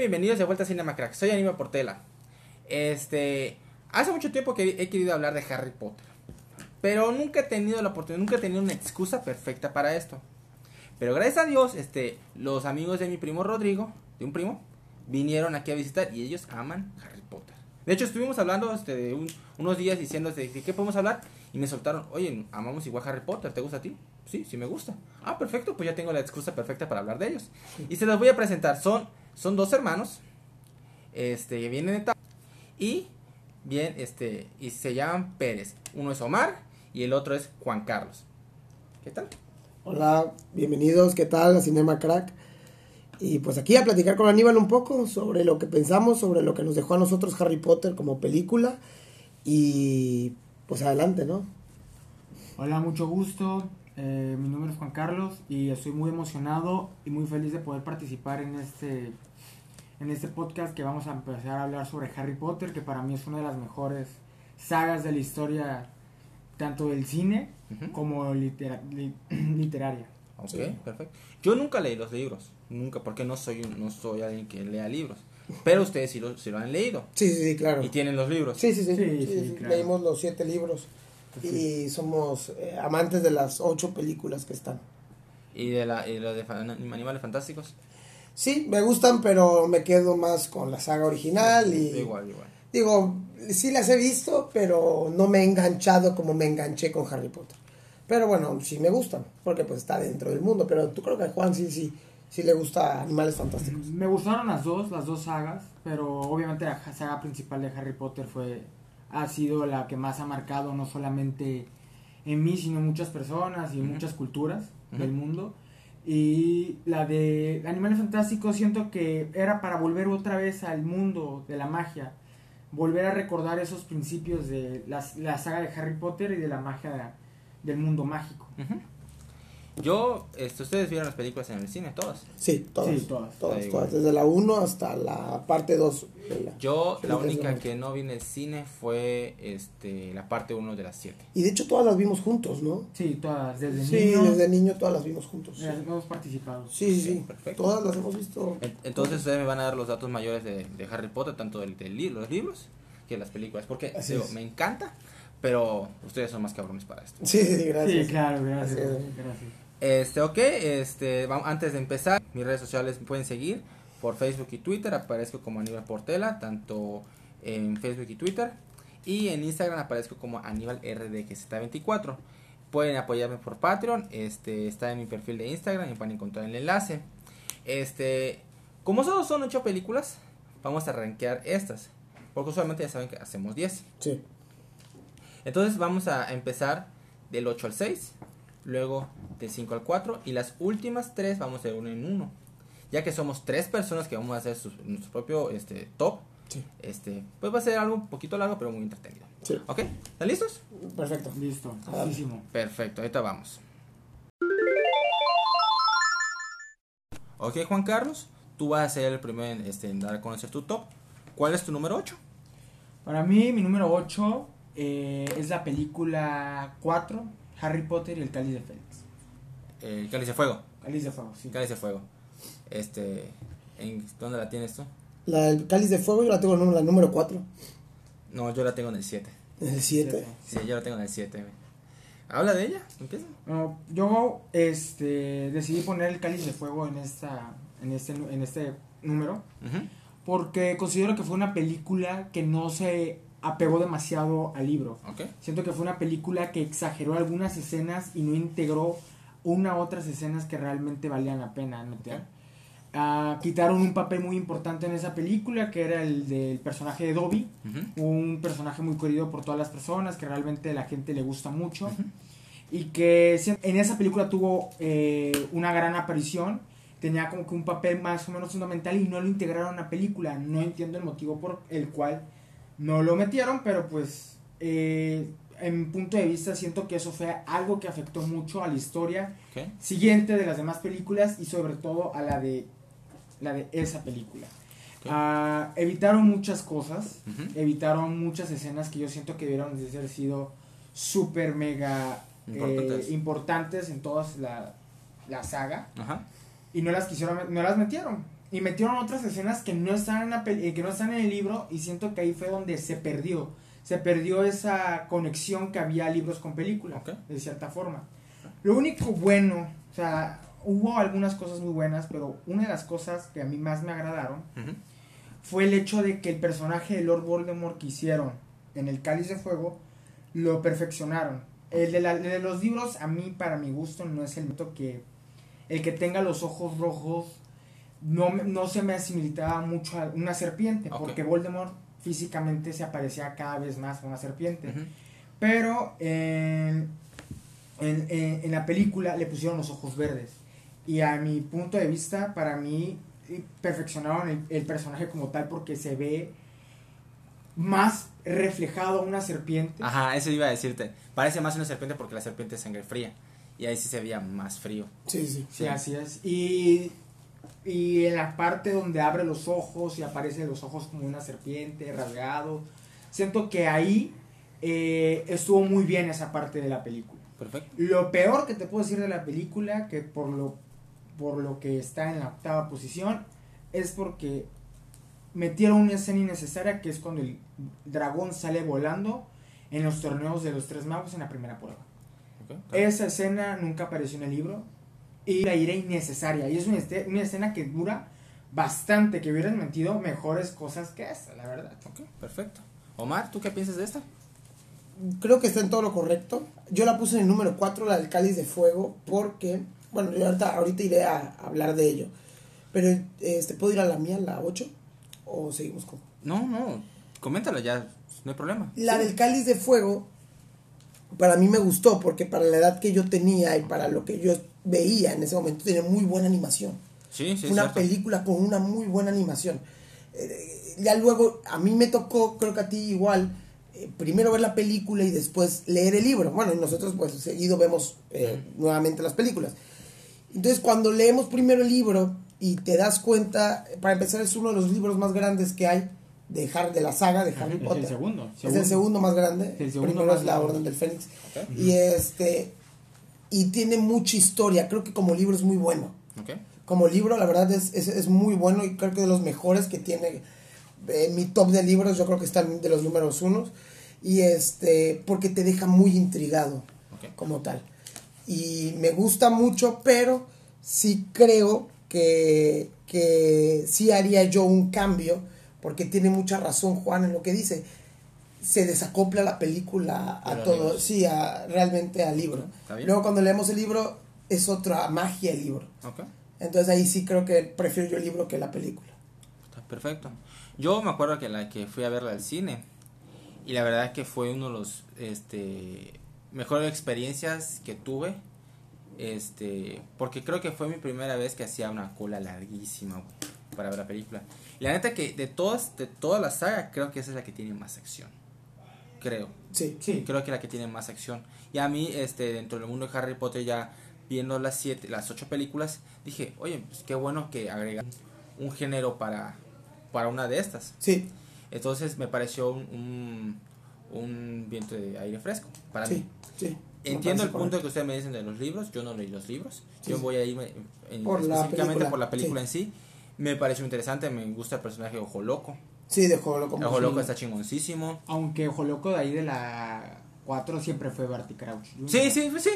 Bienvenidos de vuelta a Cinema Crack. Soy Anima Portela. Este, hace mucho tiempo que he querido hablar de Harry Potter, pero nunca he tenido la oportunidad, nunca he tenido una excusa perfecta para esto. Pero gracias a Dios, este, los amigos de mi primo Rodrigo, de un primo, vinieron aquí a visitar y ellos aman Harry Potter. De hecho, estuvimos hablando este, de un- unos días diciendo de qué podemos hablar y me soltaron, oye, amamos igual Harry Potter, ¿te gusta a ti? Sí, sí me gusta. Ah, perfecto, pues ya tengo la excusa perfecta para hablar de ellos. Y se los voy a presentar. Son, son dos hermanos, este, que vienen de y bien, este, y se llaman Pérez. Uno es Omar y el otro es Juan Carlos. ¿Qué tal? Hola, bienvenidos, ¿qué tal? A Cinema Crack. Y pues aquí a platicar con Aníbal un poco sobre lo que pensamos, sobre lo que nos dejó a nosotros Harry Potter como película. Y pues adelante, ¿no? Hola, mucho gusto. Eh, mi nombre es Juan Carlos y estoy muy emocionado y muy feliz de poder participar en este en este podcast que vamos a empezar a hablar sobre Harry Potter, que para mí es una de las mejores sagas de la historia tanto del cine como litera- li- literaria. Ok, Sí. perfecto. Yo nunca leí los libros, nunca, porque no soy, un- no soy alguien que lea libros. Pero ustedes sí lo, sí lo han leído Sí, sí, sí, claro. y tienen los libros. Sí, sí, sí. Sí, sí, sí, sí, claro. Leímos los siete libros y somos eh, amantes de las ocho películas que están. Y de la, y de fa- Animales Fantásticos. Sí, me gustan, pero me quedo más con la saga original y... Igual, igual. Digo, sí las he visto, pero no me he enganchado como me enganché con Harry Potter. Pero bueno, sí me gustan, porque pues está dentro del mundo. Pero tú creo que a Juan sí, sí, sí le gusta Animales Fantásticos. Me gustaron las dos, las dos sagas, pero obviamente la saga principal de Harry Potter fue ha sido la que más ha marcado no solamente en mí, sino en muchas personas y en muchas culturas del mundo. Y la de Animales Fantásticos siento que era para volver otra vez al mundo de la magia, volver a recordar esos principios de la, la saga de Harry Potter y de la magia del mundo mágico. Yo, este, ustedes vieron las películas en el cine, todas. Sí, todas. Sí, todas. Todas, Desde la 1 hasta la parte 2. Yo, Sí, la única que no vi en el cine fue este, la parte 1 de las 7. Y de hecho todas las vimos juntos, ¿no? Sí, todas, desde Sí, niño desde niño todas las vimos juntos. Sí, hemos participado. sí, sí. Ok, perfecto. Todas las hemos visto. En- Entonces ustedes me van a dar los datos mayores de, de Harry Potter, tanto del, del li- los libros que las películas. Porque Así digo, es. me encanta, pero ustedes son más cabrones para esto. Sí, sí, sí, gracias. Sí, claro, gracias. Gracias. Este, ok, este, vamos, antes de empezar, mis redes sociales me pueden seguir por Facebook y Twitter, aparezco como Aníbal Portela, tanto en Facebook y Twitter, y en Instagram aparezco como Aníbal RDGZ24. Pueden apoyarme por Patreon, este, está en mi perfil de Instagram y pueden encontrar el enlace. Este, como solo son 8 películas, vamos a rankear estas, porque usualmente ya saben que hacemos 10. Sí. Entonces vamos a empezar del 8 al 6, luego del 5 al 4 y las últimas 3 vamos de uno en uno. Ya que somos tres personas que vamos a hacer su- nuestro propio este, top, Sí. este, pues va a ser algo un poquito largo pero muy entretenido. Sí. ¿Ok? ¿Están listos? Perfecto. Listo, Ah. muchísimo. Perfecto, ahorita vamos. Ok, Juan Carlos, tú vas a ser el primero en, este, en dar a conocer tu top. ¿Cuál es tu número 8? Para mí, mi número 8 es la película 4, Harry Potter y el Cáliz de Félix. El Cáliz de Fuego. Cáliz de Fuego, sí. Cáliz de Fuego. Este, ¿en ¿Dónde la tienes tú? La del cáliz de fuego yo la tengo en la número 4. No, yo la tengo en el 7. En el 7. Sí, yo la tengo en el 7. Habla de ella, empieza. Bueno, yo este, decidí poner el Cáliz de Fuego en, esta, en, este, en este número porque considero que fue una película que no se apegó demasiado al libro. Siento que fue una película que exageró algunas escenas y no integró una u otras escenas que realmente valían la pena meter. Ah, quitaron un papel muy importante en esa película que era el del personaje de Dobby, un personaje muy querido por todas las personas que realmente la gente le gusta mucho y que en esa película tuvo eh, una gran aparición tenía como que un papel más o menos fundamental y no lo integraron a la película. No entiendo el motivo por el cual no lo metieron pero pues eh, en mi punto de vista siento que eso fue algo que afectó mucho a la historia siguiente de las demás películas y sobre todo a la de la de esa película. Ah, evitaron muchas cosas evitaron muchas escenas que yo siento que debieron de haber sido súper mega eh, Importantes. importantes en toda la, la saga Ajá. y no las quisieron no las metieron y metieron otras escenas que no están en la peli- eh, que no están en el libro y siento que ahí fue donde se perdió se perdió esa conexión que había libros con película Ok. de cierta forma lo único bueno o sea hubo algunas cosas muy buenas pero una de las cosas que a mí más me agradaron fue el hecho de que el personaje de Lord Voldemort que hicieron en el Cáliz de Fuego lo perfeccionaron. El de, la- el de los libros, a mí, para mi gusto, no es el mito que el que tenga los ojos rojos no, no se me asimilitaba mucho a una serpiente, porque Voldemort físicamente se aparecía cada vez más a una serpiente. Pero en, en, en- en la película le pusieron los ojos verdes. Y a mi punto de vista, para mí, perfeccionaron el, el personaje como tal porque se ve más reflejado a una serpiente. Ajá, eso iba a decirte. Parece más una serpiente porque la serpiente es sangre fría. Y ahí sí se veía más frío. Sí, sí. Sí, así es. Y, y en la parte donde abre los ojos y aparece los ojos como una serpiente, rasgado. Siento que ahí eh, estuvo muy bien esa parte de la película. Perfecto. Lo peor que te puedo decir de la película, que por lo, por lo que está en la octava posición, es porque metieron una escena innecesaria que es cuando el dragón sale volando en los torneos de los tres magos en la primera prueba. Ok. Esa escena nunca apareció en el libro y la iré innecesaria. Y es una, este- una escena que dura bastante, que hubieran metido mejores cosas que esta, la verdad. Ok, perfecto. Omar, ¿tú qué piensas de esta? Creo que está en todo lo correcto. Yo la puse en el número 4, la del cáliz de fuego, porque, bueno, yo ahorita, ahorita iré a hablar de ello. Pero, este, ¿puedo ir a la mía, la 8? ¿O seguimos con...? No, no. Coméntalo ya. No hay problema. La del cáliz de fuego, para mí me gustó, porque para la edad que yo tenía y para lo que yo veía en ese momento, tiene muy buena animación. Sí, sí, una cierto. película con una muy buena animación. Eh, ya luego, a mí me tocó, creo que a ti igual, eh, primero ver la película y después leer el libro. Bueno, y nosotros pues seguido vemos eh, nuevamente las películas. Entonces, cuando leemos primero el libro y te das cuenta, para empezar es uno de los libros más grandes que hay de, Har- de la saga de Harry Es Potter. el segundo. Es el segundo más grande. El segundo Primero más es la. Orden del Fénix. Ok. Y este y tiene mucha historia. Creo que como libro es muy bueno como libro, la verdad es, es, es muy bueno y creo que de los mejores que tiene en mi top de libros, yo creo que están de los números unos. Y este, porque te deja muy intrigado Ok. como tal. Y me gusta mucho, pero sí creo que, que sí haría yo un cambio, porque tiene mucha razón Juan en lo que dice. Se desacopla la película a todo, sí, a, realmente al libro. Luego cuando leemos el libro, es otra magia el libro. Entonces ahí sí creo que prefiero yo el libro que la película. Está perfecto. Yo me acuerdo que la que fui a verla al cine y la verdad que fue uno de los este mejores experiencias que tuve este porque creo que fue mi primera vez que hacía una cola larguísima güey, para ver la película. Y la neta que de todas de toda la saga creo que esa es la que tiene más acción. Creo. Sí. Sí. Creo que la que tiene más acción. Y a mí, este, dentro del mundo de Harry Potter, ya viendo las siete, las ocho películas, dije, oye, pues qué bueno que agregan un género para, para una de estas. Sí, Entonces me pareció un, un, un viento de aire fresco para sí, mí. sí. Me Entiendo el punto que ustedes me dicen de los libros, yo no leí los libros, Sí, yo voy a irme en- Por la específicamente película, por la película sí. en sí. Me pareció interesante, me gusta el personaje Ojo Loco. Sí, de Loco. Ojo sí. Loco está chingoncísimo. Aunque Ojo Loco de ahí de la 4 siempre fue Barty Crouch. Jr. Sí, sí, pues sí.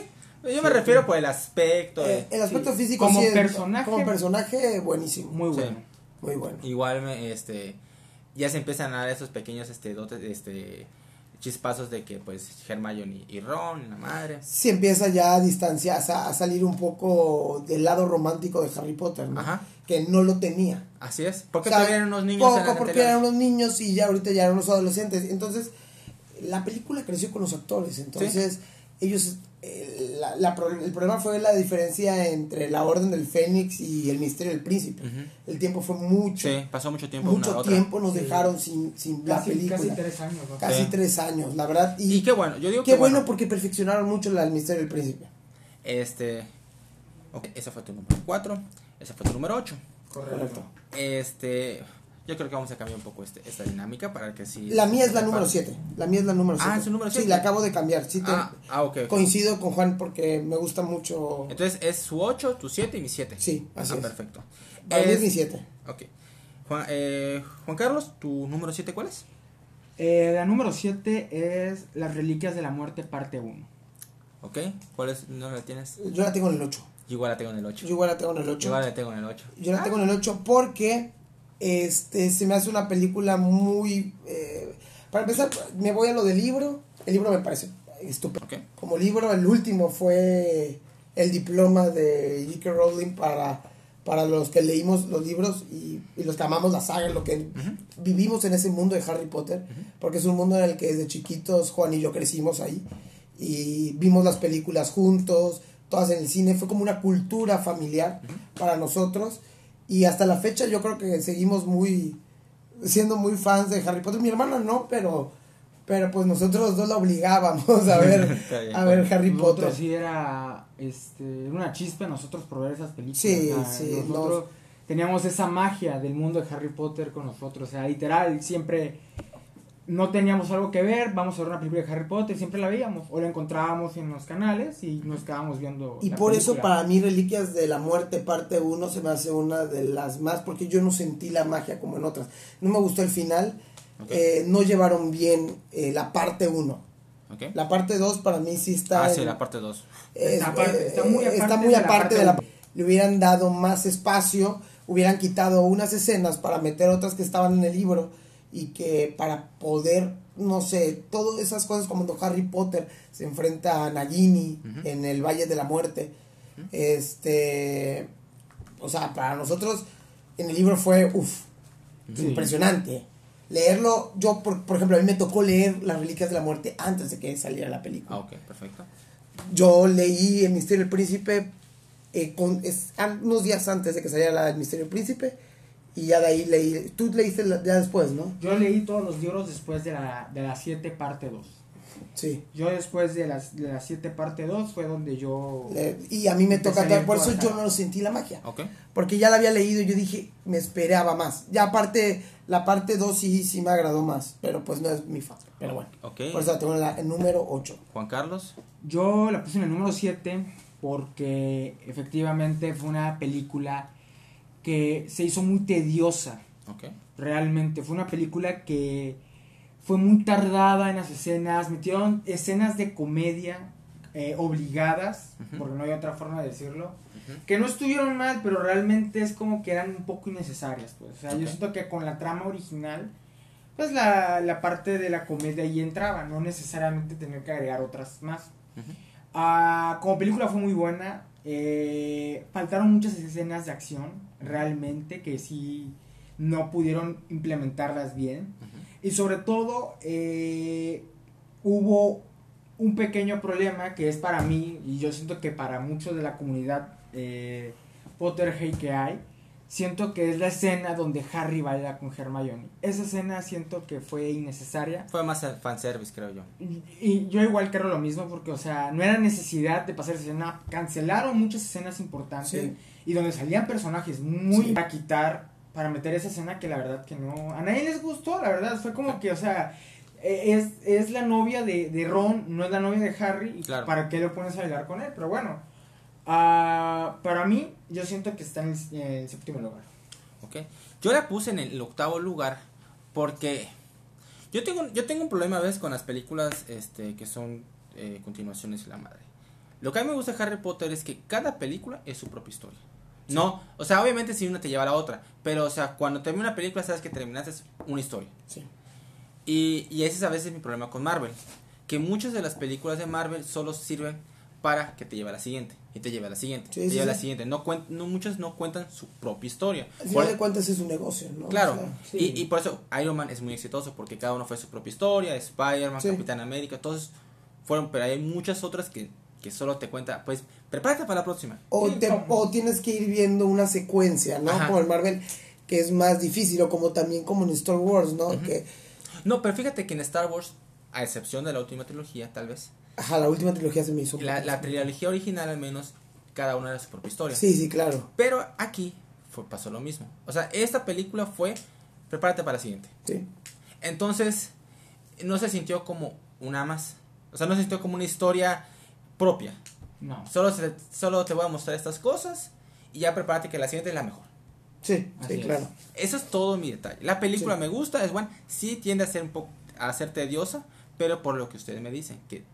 Yo me refiero sí. por el aspecto. Eh, el aspecto Sí. físico Como personaje- como personaje buenísimo. Muy Sí. bueno. Muy bueno. Igual me, este ya se empiezan a dar esos pequeños este dotes este chispazos de que pues Hermione y Ron y la madre. Sí empieza ya a distanciarse, a salir un poco del lado romántico de Harry Potter, ¿no? Ajá. Que no lo tenía. Así es. Porque O sea, todavía eran unos niños Poco porque anteriores. eran unos niños y ya ahorita ya eran unos adolescentes. Entonces, la película creció con los actores. Entonces, ellos. La- la el problema fue la diferencia entre la Orden del Fénix y el Misterio del Príncipe. El tiempo fue mucho. Sí, pasó mucho tiempo mucho otra. tiempo nos Sí. dejaron sin, sin la Casi, película. casi Casi, tres años. ¿no? Sí. tres años, la verdad. Y, Y qué bueno, yo digo qué que bueno, porque perfeccionaron mucho la del Misterio del Príncipe. Este ok, esa fue tu número 4, esa fue tu número 8. Correcto. Este, yo creo que vamos a cambiar un poco este, esta dinámica para que sí La mía es la número repare. 7. La mía es la número 7. Ah, ¿es su número Sí, siete? la acabo de cambiar. Sí, te- Ah, ah, ok. ok. coincido con Juan porque me gusta mucho. Entonces es su 8, tu 7 y mi 7. Sí, así ah, es. perfecto. Para mí es Es- mi 7. Ok. Juan, eh, Juan Carlos, ¿tu número 7 cuál es? Eh, la número 7 es Las Reliquias de la Muerte, parte 1. Ok. ¿Cuál es? ¿No la tienes? Yo la tengo en el 8. Yo igual la tengo en el 8. Yo igual la tengo en el Yo 8. igual la tengo en el 8. Yo la tengo en el 8 porque este se me hace una película muy... eh, para empezar, me voy a lo del libro. El libro me parece estupendo. Ok. Como libro, el último fue el diploma de J.K. Rowling para, para los que leímos los libros y, y los que amamos la saga, lo que vivimos en ese mundo de Harry Potter, porque es un mundo en el que desde chiquitos Juan y yo crecimos ahí y vimos las películas juntos, todas en el cine, fue como una cultura familiar para nosotros y hasta la fecha yo creo que seguimos muy siendo muy fans de Harry Potter. Mi hermana no, pero pero pues nosotros dos la obligábamos a ver bien. a ver Harry Potter. Nosotros sí era este, una chispa nosotros por ver esas películas. Sí, o sea, sí, Nosotros teníamos esa magia del mundo de Harry Potter con nosotros. O sea, literal, siempre no teníamos algo que ver, vamos a ver una película de Harry Potter, siempre la veíamos. O la encontrábamos en los canales y nos quedábamos viendo. Y la por eso para mí Reliquias de la Muerte parte 1 se me hace una de las más, porque yo no sentí la magia como en otras. No me gustó el final, eh, no llevaron bien eh, la parte 1. Ok. La parte 2 para mí sí está... ah, sí, la parte 2. es- Está muy eh, aparte está muy de la aparte parte de la... uno. Le hubieran dado más espacio, hubieran quitado unas escenas para meter otras que estaban en el libro y que para poder, no sé, todas esas cosas como cuando Harry Potter se enfrenta a Nagini en el Valle de la Muerte, este, o sea, para nosotros en el libro fue, uff, Sí. impresionante. Leerlo, yo por, por ejemplo, a mí me tocó leer Las Reliquias de la Muerte antes de que saliera la película Ah, ok, perfecto. yo leí El Misterio del Príncipe eh, con, es, unos días antes de que saliera la del Misterio del Príncipe y ya de ahí leí, tú leíste la- ya después, ¿no? Yo leí todos los libros después de la, de la 7 parte 2. Sí. Yo después de las de la 7 parte 2 fue donde yo... Le- y a mí me toca, por eso yo no sentí la magia, Ok. porque ya la había leído y yo dije, me esperaba más. Ya aparte, la parte 2 sí, sí me agradó más, pero pues no es mi fan, pero bueno. Ok. Por eso la tengo en la en número 8. Juan Carlos. Yo la puse en el número 7 porque efectivamente fue una película que se hizo muy tediosa, realmente. Fue una película que fue muy tardada en las escenas, metieron escenas de comedia eh, obligadas, porque no hay otra forma de decirlo, que no estuvieron mal, pero realmente es como que eran un poco innecesarias. Pues. O sea, yo siento que con la trama original, pues la, la parte de la comedia ahí entraba, no necesariamente tener que agregar otras más. Ah, como película fue muy buena. eh, faltaron muchas escenas de acción, realmente, que sí no pudieron implementarlas bien. Y sobre todo, eh, hubo un pequeño problema que es para mí, y yo siento que para muchos de la comunidad eh, Potterhead que hay, siento que es la escena donde Harry baila con Hermione. Esa escena siento que fue innecesaria. Fue más fanservice, creo yo. Y, y yo igual creo lo mismo porque, o sea, no era necesidad de pasar esa escena. Cancelaron muchas escenas importantes Sí. Y donde salían personajes muy Sí. para quitar, para meter esa escena que la verdad que no... A nadie les gustó, la verdad. Fue como que, o sea, eh, es, es la novia de, de Ron, no es la novia de Harry. Y Claro. ¿Para qué lo pones a bailar con él? Pero bueno, ah, para mí, yo siento que está en el, en el séptimo lugar. Ok. Yo la puse en el octavo lugar porque yo tengo, yo tengo un problema a veces con las películas este, que son eh, continuaciones de la madre. Lo que a mí me gusta de Harry Potter es que cada película es su propia historia. No, o sea, obviamente si una te lleva a la otra, pero o sea, cuando termina una película sabes que terminaste una historia. Sí. Y, y ese es a veces mi problema con Marvel. Que muchas de las películas de Marvel solo sirven para que te lleve a la siguiente. Y te lleve a la siguiente. Sí, te sí, lleve a la sí. siguiente. No, cuen- no Muchas no cuentan su propia historia. Al Por- final de cuentas es un negocio, ¿no? Claro, O sea, sí. y, y por eso Iron Man es muy exitoso, porque cada uno fue su propia historia, Spider-Man. Capitán América, todos fueron, pero hay muchas otras que, que solo te cuenta, pues, prepárate para la próxima. O, te- o tienes que ir viendo una secuencia, ¿no? Ajá. Como el Marvel, que es más difícil, o como también como en Star Wars, ¿no? Que, No, pero fíjate que en Star Wars, a excepción de la última trilogía, tal vez, ajá, la última trilogía se me hizo. la, la trilogía original al menos, cada una era su propia historia. Sí, sí, claro. Pero aquí fue, pasó lo mismo. O sea, esta película fue, prepárate para la siguiente. Sí. Entonces, no se sintió como una más. O sea, no se sintió como una historia propia. No. Solo, se- solo te voy a mostrar estas cosas y ya prepárate que la siguiente es la mejor. Sí, Así sí, es. claro. Eso es todo mi detalle. La película Sí. me gusta, es buena. Sí tiende a ser un poco a ser tediosa, pero por lo que ustedes me dicen, que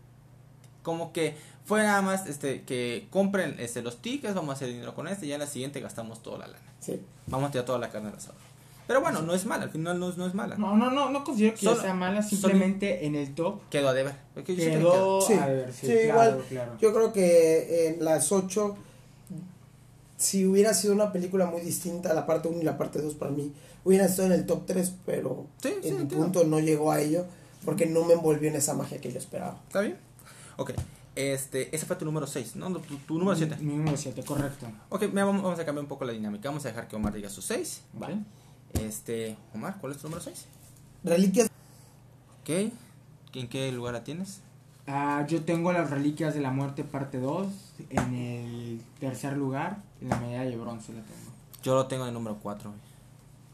como que fue nada más este que compren este los tickets, vamos a hacer dinero con este, y ya en la siguiente gastamos toda la lana. Sí. Vamos a tirar toda la carne al asador. Pero bueno, no es mala, al final no, es- no es mala. No, no, no, no considero que Solo- sea mala, solo- simplemente en el top Quedó a deber. Porque quedó Sí, a ver, sí, sí, claro, igual. claro. Yo creo que en las 8, si hubiera sido una película muy distinta, la parte 1 y la parte 2 para mí, hubiera estado en el top 3, pero Sí, en entiendo. punto no llegó a ello porque no me envolvió en esa magia que yo esperaba. ¿Está bien? Ok. Este, ese fue tu número 6, ¿no? Tu, tu número 7. Mi número 7, correcto. Ok, mira, vamos, vamos a cambiar un poco la dinámica. Vamos a dejar que Omar diga su 6. ¿ok? Este, Omar, ¿cuál es tu número 6? Reliquias, Ok. ¿En qué lugar la tienes? Ah, yo tengo las Reliquias de la Muerte parte 2 en el tercer lugar, en la medalla de bronce la tengo. Yo lo tengo en el número 4.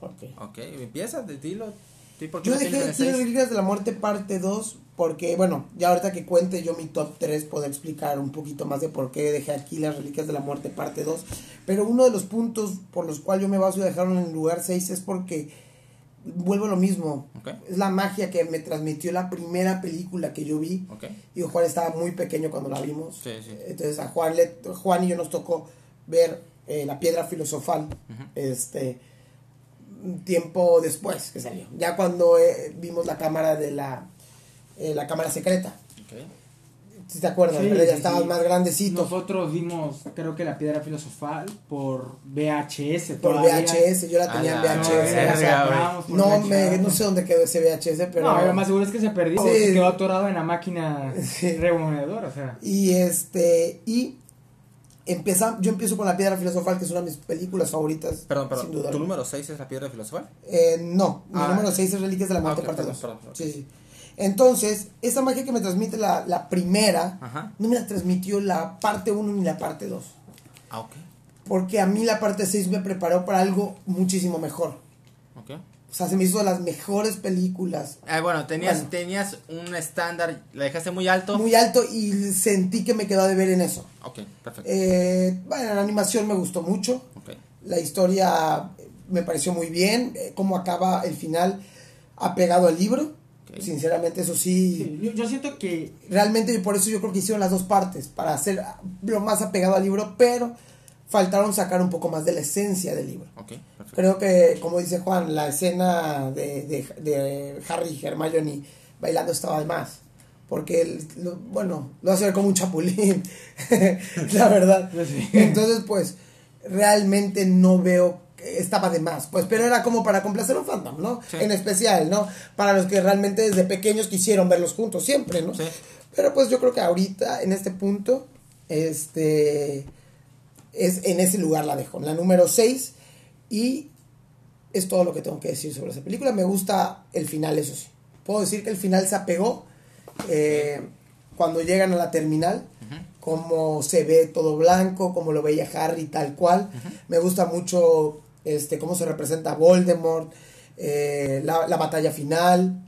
ok. Ok, empieza, de- dilo. ¿Tú por qué Yo dejé en el aquí seis? Reliquias de la Muerte parte 2 porque, bueno, ya ahorita que cuente yo mi top 3 puedo explicar un poquito más de por qué dejé aquí las Reliquias de la Muerte parte 2. Pero uno de los puntos por los cuales yo me baso y dejaron en el lugar 6 es porque vuelvo a lo mismo. Es la magia que me transmitió la primera película que yo vi. ok. Digo, Juan estaba muy pequeño cuando la vimos. Sí, sí. Entonces a Juan, le, Juan y yo nos tocó ver eh, la piedra filosofal. Este tiempo después que salió. Ya cuando eh, vimos la cámara de la eh, la cámara secreta. Ok. Si te acuerdas, Sí, ya sí, estabas sí. más grandecito. Nosotros vimos, creo que la piedra filosofal por VHS. por todavía. VHS, yo la tenía en A la VHS. Por No, VHS. me, no sé dónde quedó ese VHS, pero... No, lo más seguro es que se perdió. Sí. se quedó atorado en la máquina Sí. remonedora, o sea. Y este, y empieza, yo empiezo con La Piedra Filosofal, que es una de mis películas favoritas. Perdón, sin perdón. duda. ¿Tu número 6 es la piedra filosofal? Eh, no, mi Ah. número 6 es Reliquias de la Muerte, Ah, ok, parte perdón, 2. perdón, perdón. Sí, sí. Entonces, esa magia que me transmite la, la primera, Ajá. no me la transmitió la parte 1 ni la parte 2. Ah, ok. Porque a mí la parte 6 me preparó para algo muchísimo mejor. Ok. O sea, se me hizo de las mejores películas. Ah, bueno, tenías, Bueno. tenías un estándar, la dejaste muy alto. Muy alto y sentí que me quedó de ver en eso. Ok, perfecto. Eh, bueno, la animación me gustó mucho. Ok. La historia me pareció muy bien. eh, cómo acaba el final apegado al libro. Ok. Sinceramente, eso sí. Sí, yo, yo siento que Realmente, y por eso yo creo que hicieron las dos partes. Para hacer lo más apegado al libro. Pero faltaron sacar un poco más de la esencia del libro. Ok, perfecto. Creo que, como dice Juan, la escena de, de, de Harry y Hermione bailando estaba de más. Porque, él, lo- bueno, lo hace ver como un chapulín. la verdad. Entonces, pues, realmente no veo estaba de más. Pues, pero era como para complacer a un fandom, ¿no? Sí. En especial, ¿no? Para los que realmente desde pequeños quisieron verlos juntos siempre, ¿no? Sí. Pero pues yo creo que ahorita, en este punto, este es en ese lugar la dejo, la número 6 y es todo lo que tengo que decir sobre esa película. Me gusta el final, eso sí. Puedo decir que el final se apegó eh, cuando llegan a la terminal, como se ve todo blanco, como lo veía Harry tal cual. Me gusta mucho este cómo se representa Voldemort, eh, la, la batalla final.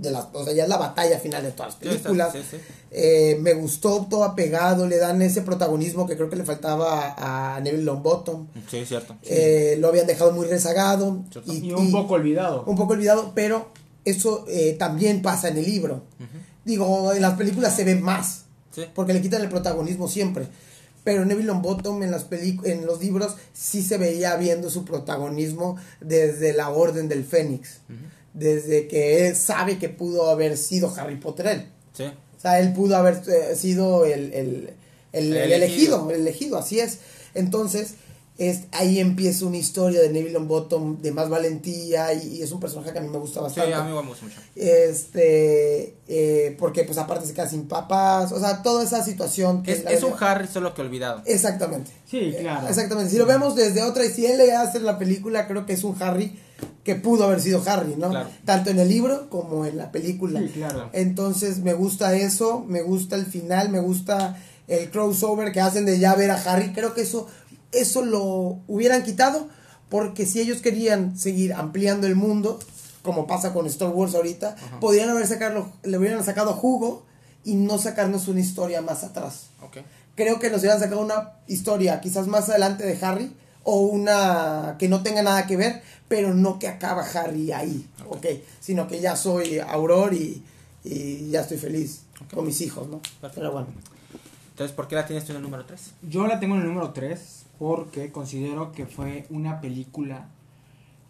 De las, o sea, ya es la batalla final de todas las películas. sí, sí. Eh, me gustó todo apegado, le dan ese protagonismo que creo que le faltaba a Neville Longbottom. Sí, es cierto. Eh, lo habían dejado muy rezagado y un poco olvidado. un poco olvidado, pero eso eh, también pasa en el libro. Digo, en las películas se ve más, Sí. porque le quitan el protagonismo siempre. Pero Neville Longbottom en, las en los libros sí se veía viendo su protagonismo desde la Orden del Fénix. Desde que él sabe que pudo haber sido Harry Potter él. Sí. O sea, él pudo haber eh, sido el, el, el- El el elegido. elegido, el elegido, así es. Entonces, es, ahí empieza una historia de Neville Longbottom de más valentía y, y es un personaje que a mí me gusta Sí, bastante. a mí me gusta mucho. Este, eh, porque pues aparte se queda sin papás, o sea, toda esa situación que Es, un Harry solo que olvidado. Exactamente. Sí, claro. Exactamente. Si lo vemos desde otra, y si él le hace la película, creo que es un Harry que pudo haber sido Harry, ¿no? Claro. Tanto en el libro como en la película. Sí, claro. Entonces me gusta eso, me gusta el final, me gusta el crossover que hacen de ya ver a Harry. Creo que eso, eso lo hubieran quitado porque si ellos querían seguir ampliando el mundo, como pasa con Star Wars ahorita, podrían haber sacado, le hubieran sacado jugo y no sacarnos una historia más atrás Ok. creo que nos hubieran sacado una historia quizás más adelante de Harry o una que no tenga nada que ver, pero no que acaba Harry ahí, ok, sino que ya soy Auror y, y ya estoy feliz Ok. con mis hijos, ¿no? Perfecto. Pero bueno, Entonces, ¿por qué la tienes tú en el número 3? Yo la tengo en el número 3 porque considero que fue una película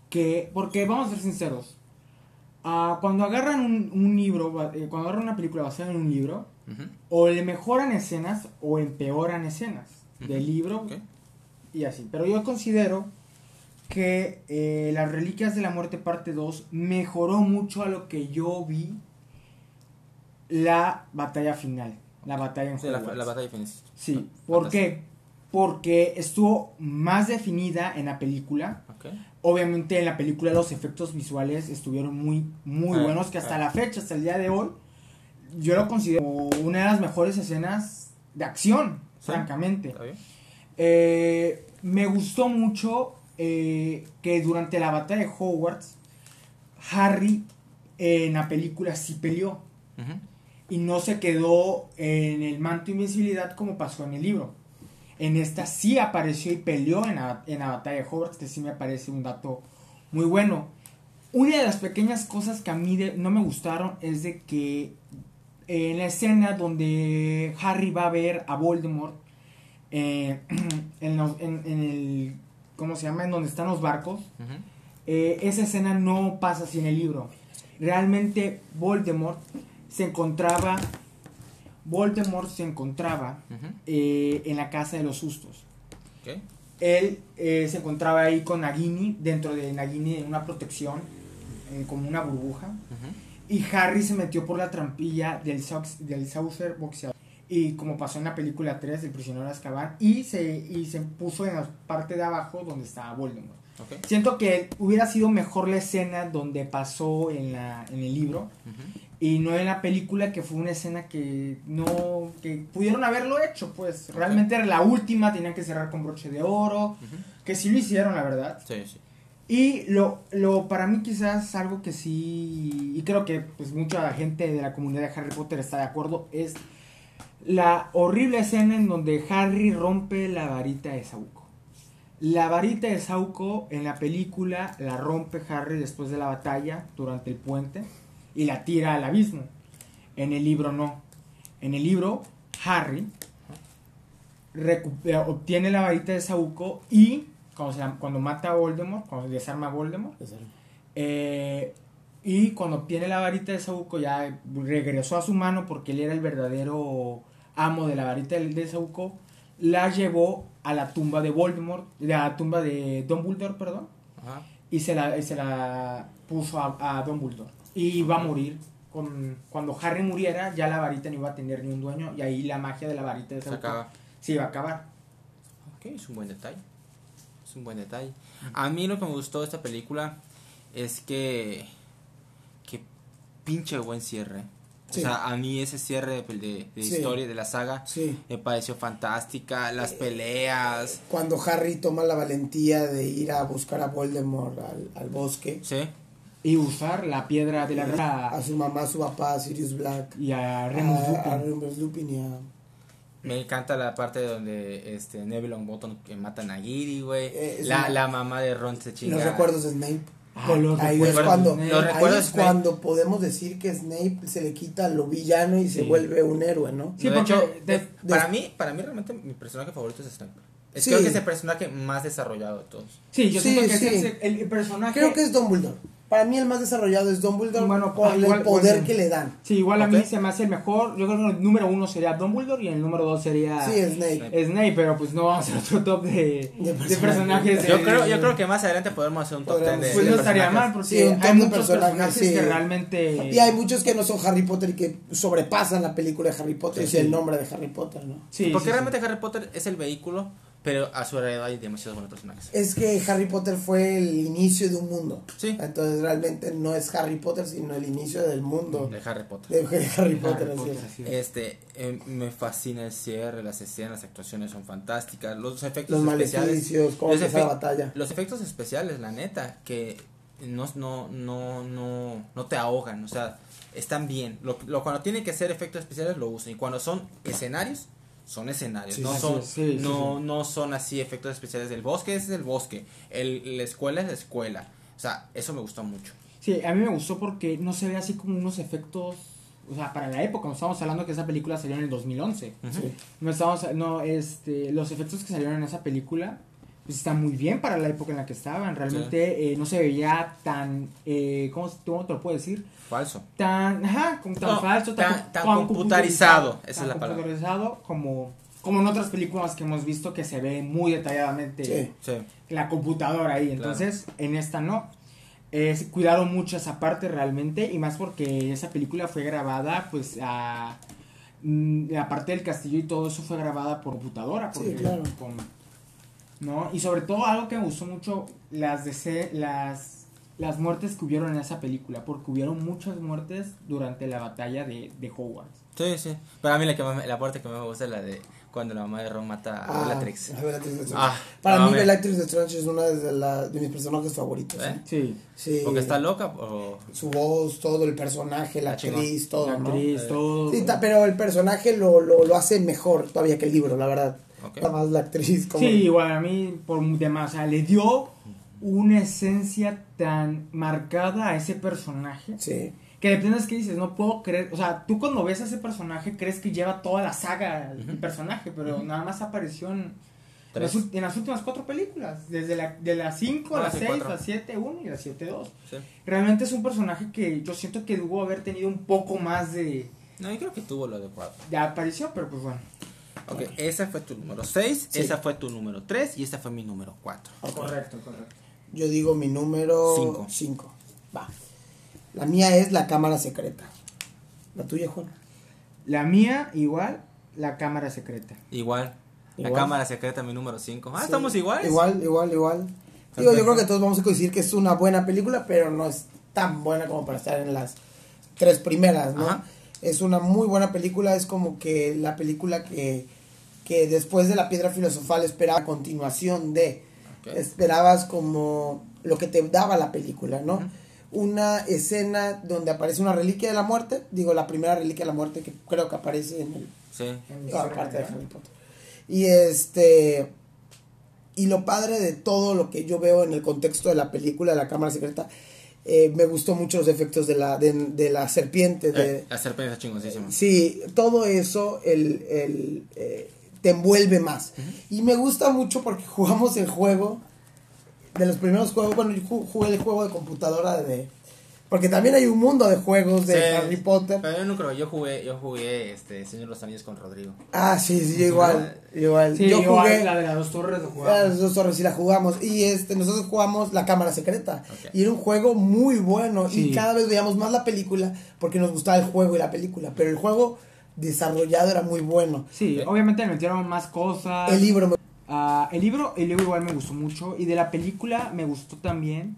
que, porque vamos a ser sinceros, ah, cuando agarran un, un libro, eh, cuando agarran una película basada en un libro, o le mejoran escenas o empeoran escenas del libro Ok. Y así. Pero yo considero que eh, Las Reliquias de la Muerte parte 2 mejoró mucho a lo que yo vi la batalla final, la batalla en Sí, la, la batalla finis- Sí, ¿por qué? Porque estuvo más definida en la película. Obviamente en la película los efectos visuales estuvieron muy, muy Ah, buenos, que hasta ah. la fecha, hasta el día de hoy, yo lo considero como una de las mejores escenas de acción, Sí. francamente. ¿Está bien? Eh, me gustó mucho eh, que durante la batalla de Hogwarts, Harry eh, en la película sí peleó y no se quedó en el manto de invisibilidad como pasó en el libro. En esta sí apareció y peleó en la, en la batalla de Hogwarts, que sí me parece un dato muy bueno. Una de las pequeñas cosas que a mí de- no me gustaron es de que en la escena donde Harry va a ver a Voldemort, eh, en, los- en- en el, ¿cómo se llama? En donde están los barcos, eh, esa escena no pasa así en el libro. Realmente Voldemort se encontraba, Voldemort se encontraba eh, en la casa de los sustos. Él se encontraba ahí con Nagini, dentro de Nagini en una protección, como una burbuja. Y Harry se metió por la trampilla del, del Saucer boxeador. Y como pasó en la película 3, El prisionero de Azkaban, y se, y se puso en la parte de abajo donde estaba Voldemort. Ok. Siento que hubiera sido mejor la escena donde pasó en, la, en el libro Ujú. y no en la película que fue una escena que no que pudieron haberlo hecho pues realmente era la última tenían que cerrar con broche de oro Ujú. que sí lo hicieron la verdad Sí, sí. y lo, lo para mí quizás algo que sí y creo que pues mucha gente de la comunidad de Harry Potter está de acuerdo es la horrible escena en donde Harry rompe la varita de Sauco la varita de Sauco en la película la rompe Harry después de la batalla durante el puente y la tira al abismo. En el libro no. En el libro Harry obtiene la varita de Sauco y cuando, se la- cuando mata a Voldemort, cuando desarma a Voldemort, eh, y cuando obtiene la varita de Sauco ya regresó a su mano porque él era el verdadero amo de la varita de, Sauco, la llevó a la tumba de Voldemort, de la tumba de Dumbledore, perdón, Ajá. y se la, se la puso a, a Dumbledore. Y iba a morir. Con, cuando Harry muriera, ya la varita no iba a tener ni un dueño y ahí la magia de la varita de Se Sauco acaba. se iba a acabar. Ok, es un buen detalle. Es un buen detalle. A mí lo que me gustó de esta película es que pinche buen cierre. Sí. O sea, a mí ese cierre de, de, de Sí. historia de la saga Sí. me pareció fantástica. Las peleas. Cuando Harry toma la valentía de ir a buscar a Voldemort al, al bosque, Sí. Y usar la piedra de la a su mamá, a su papá, a Sirius Black, y a Remus a, Lupin. a Remus Lupin y a... Me encanta la parte donde este Neville Longbottom que matan a Giri, güey. Eh, la, una- la mamá de Ron se chinga. Los recuerdos de Snape. Ah, los ahí recuerdos es cuando. Los ahí es cuando podemos decir que Snape se le quita lo villano y se vuelve un héroe, ¿no? Sí, de porque hecho, de- de- para mí, para mí realmente mi personaje favorito es Snape. Es Sí. creo que es el personaje más desarrollado de todos. Sí, yo Sí, siento que es el, el personaje. Creo que es Dumbledore. Para mí el más desarrollado es Dumbledore Bueno, por el poder igual- que le dan. Sí, igual a mí se me hace el mejor. Yo creo que el número uno sería Dumbledore y el número dos sería Sí, Snape. Snape, pero pues no vamos a hacer otro top de, De de personajes. personajes. de- Yo creo, yo creo que más adelante podremos hacer un top 10 Podríamos- de, Pues no estaría personajes. mal, porque Sí, un top hay de muchos personajes, personajes, sí. que realmente. Y hay muchos que no son Harry Potter y que sobrepasan la película de Harry Potter Sí, y sí. el nombre de Harry Potter, ¿no? Sí, Porque sí, realmente Harry Potter es el vehículo, pero a su alrededor hay demasiados buenos personajes. Es que Harry Potter fue el inicio de un mundo. Sí. Entonces realmente no es Harry Potter, sino el inicio del mundo De Harry Potter. de Harry sí. Harry Potter. así Potter, es. así es. Este, eh, me fascina el cierre, las escenas, las actuaciones son fantásticas, los efectos Los especiales. los efe- batalla. Los efectos especiales, la neta, que no, no, no, no, no te ahogan, o sea, están bien. Lo, lo- cuando tienen que ser efectos especiales lo usan y cuando son escenarios son escenarios, Sí, no son, es, sí, sí, no, no son así efectos especiales. El bosque es el bosque, el, la escuela es la escuela. O sea, eso me gustó mucho. Sí, a mí me gustó porque no se ve así como unos efectos, o sea, para la época, no estamos hablando que esa película salió en el 2011. Ujú. Sí. No estamos, no, este, los efectos que salieron en esa película pues están muy bien para la época en la que estaban. Realmente eh, no se veía tan, eh, ¿cómo, cómo te lo puedo decir? Falso. Tan, ajá, como tan No, falso, tan, tan- tan tan computarizado, esa tan es la palabra. computarizado como, como en otras películas que hemos visto que se ve muy detalladamente Sí. Sí. la computadora ahí. Entonces, en esta no. Es, cuidaron mucho esa parte realmente y más porque esa película fue grabada pues a mm, la parte del castillo y todo eso fue grabada por computadora Sí, porque claro. con- no y sobre todo algo que me gustó mucho las de las las muertes que hubieron en esa película porque hubieron muchas muertes durante la batalla de, de Hogwarts Sí, sí. Pero a mí la, que más la parte que más me gusta es la de cuando la mamá de Ron mata a Ah, Bellatrix. a Bellatrix Lestrange. Ah, Para no, mí, Bellatrix Lestrange es una de, la- de mis personajes favoritos. ¿Eh? sí Sí. Porque está loca o... Su voz, todo el personaje, la Ah, chingón. actriz, todo, la ¿no? actriz Eh, todo Sí, ta- pero el personaje lo, lo, lo hace mejor todavía que el libro, la verdad. Ok. Nada más la actriz como... Sí, igual a mí, por demás, o sea, le dio una esencia tan marcada a ese personaje Sí. que de plano es que dices, no puedo creer, o sea, tú cuando ves a ese personaje crees que lleva toda la saga el Ujú. personaje, pero nada más apareció en, Tres. las en las últimas cuatro películas, desde la, de las 5, Ah, la sí, 6, cuatro. la 7, 1 y la 7, 2. Sí. Realmente es un personaje que yo siento que debió haber tenido un poco más de, No, yo creo que tuvo lo adecuado. de aparición, pero pues bueno. Ok, esa fue tu número 6, Sí. esa fue tu número 3 y esta fue mi número 4. Ok. Correcto, correcto. Yo digo mi número Cinco. 5. Va. La mía es la cámara secreta. La tuya, Juan. La mía, igual, la cámara secreta. Igual. La Igual. cámara secreta, mi número 5. Ah, Sí. estamos iguales. Igual, igual, igual. Digo, yo creo que todos vamos a coincidir que es una buena película, pero no es tan buena como para estar en las tres primeras, ¿no? Ajá. Es una muy buena película, es como que la película que, que después de la piedra filosofal esperaba continuación de, esperabas como lo que te daba la película, ¿no? Una escena donde aparece una reliquia de la muerte, digo, la primera reliquia de la muerte que creo que aparece en el Sí. De Harry Potter. Y este. Y lo padre de todo lo que yo veo en el contexto de la película de la cámara secreta, eh, me gustó mucho los efectos de la, de, de la serpiente. De, Eh, la serpiente está chingoncísima. Sí, todo eso el, el, eh, te envuelve más. Y me gusta mucho porque jugamos el juego, de los primeros juegos, bueno, yo ju- jugué el juego de computadora de... Porque también hay un mundo de juegos de Sí. Harry Potter. Pero yo no creo, yo jugué, yo jugué este Señor de los Anillos con Rodrigo. Ah, sí, sí, yo igual, igual. Sí, yo igual, jugué... la de las dos torres lo Ah, jugamos. Las dos torres sí la jugamos. Y este, nosotros jugamos La Cámara Secreta. Ok. Y era un juego muy bueno. Sí. Y cada vez veíamos más la película porque nos gustaba el juego y la película. Pero el juego desarrollado era muy bueno. Sí, obviamente le metieron más cosas. El libro me- Ah, el libro, el libro igual me gustó mucho. Y de la película me gustó también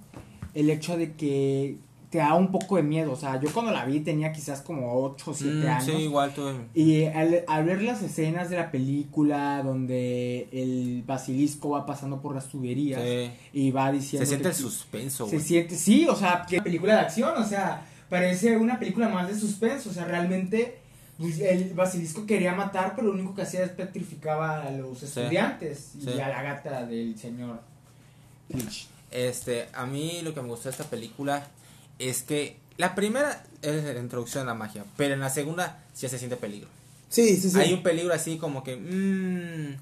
el hecho de que te da un poco de miedo. O sea, yo cuando la vi tenía quizás como 8 o 7 Mm, años. sí, igual tuve. Y al, al ver las escenas de la película donde el basilisco va pasando por las tuberías Sí. y va diciendo... Se siente el suspenso, Se siente, sí, o sea, que película de acción, o sea, parece una película más de suspenso, o sea, realmente pues, el basilisco quería matar, pero lo único que hacía es petrificaba a los estudiantes y sí. a la gata del señor Filch. Este, a mí lo que me gustó de esta película es que la primera es la introducción a la magia, pero en la segunda sí se siente peligro. Sí, sí, sí. Hay un peligro así como que, mmm,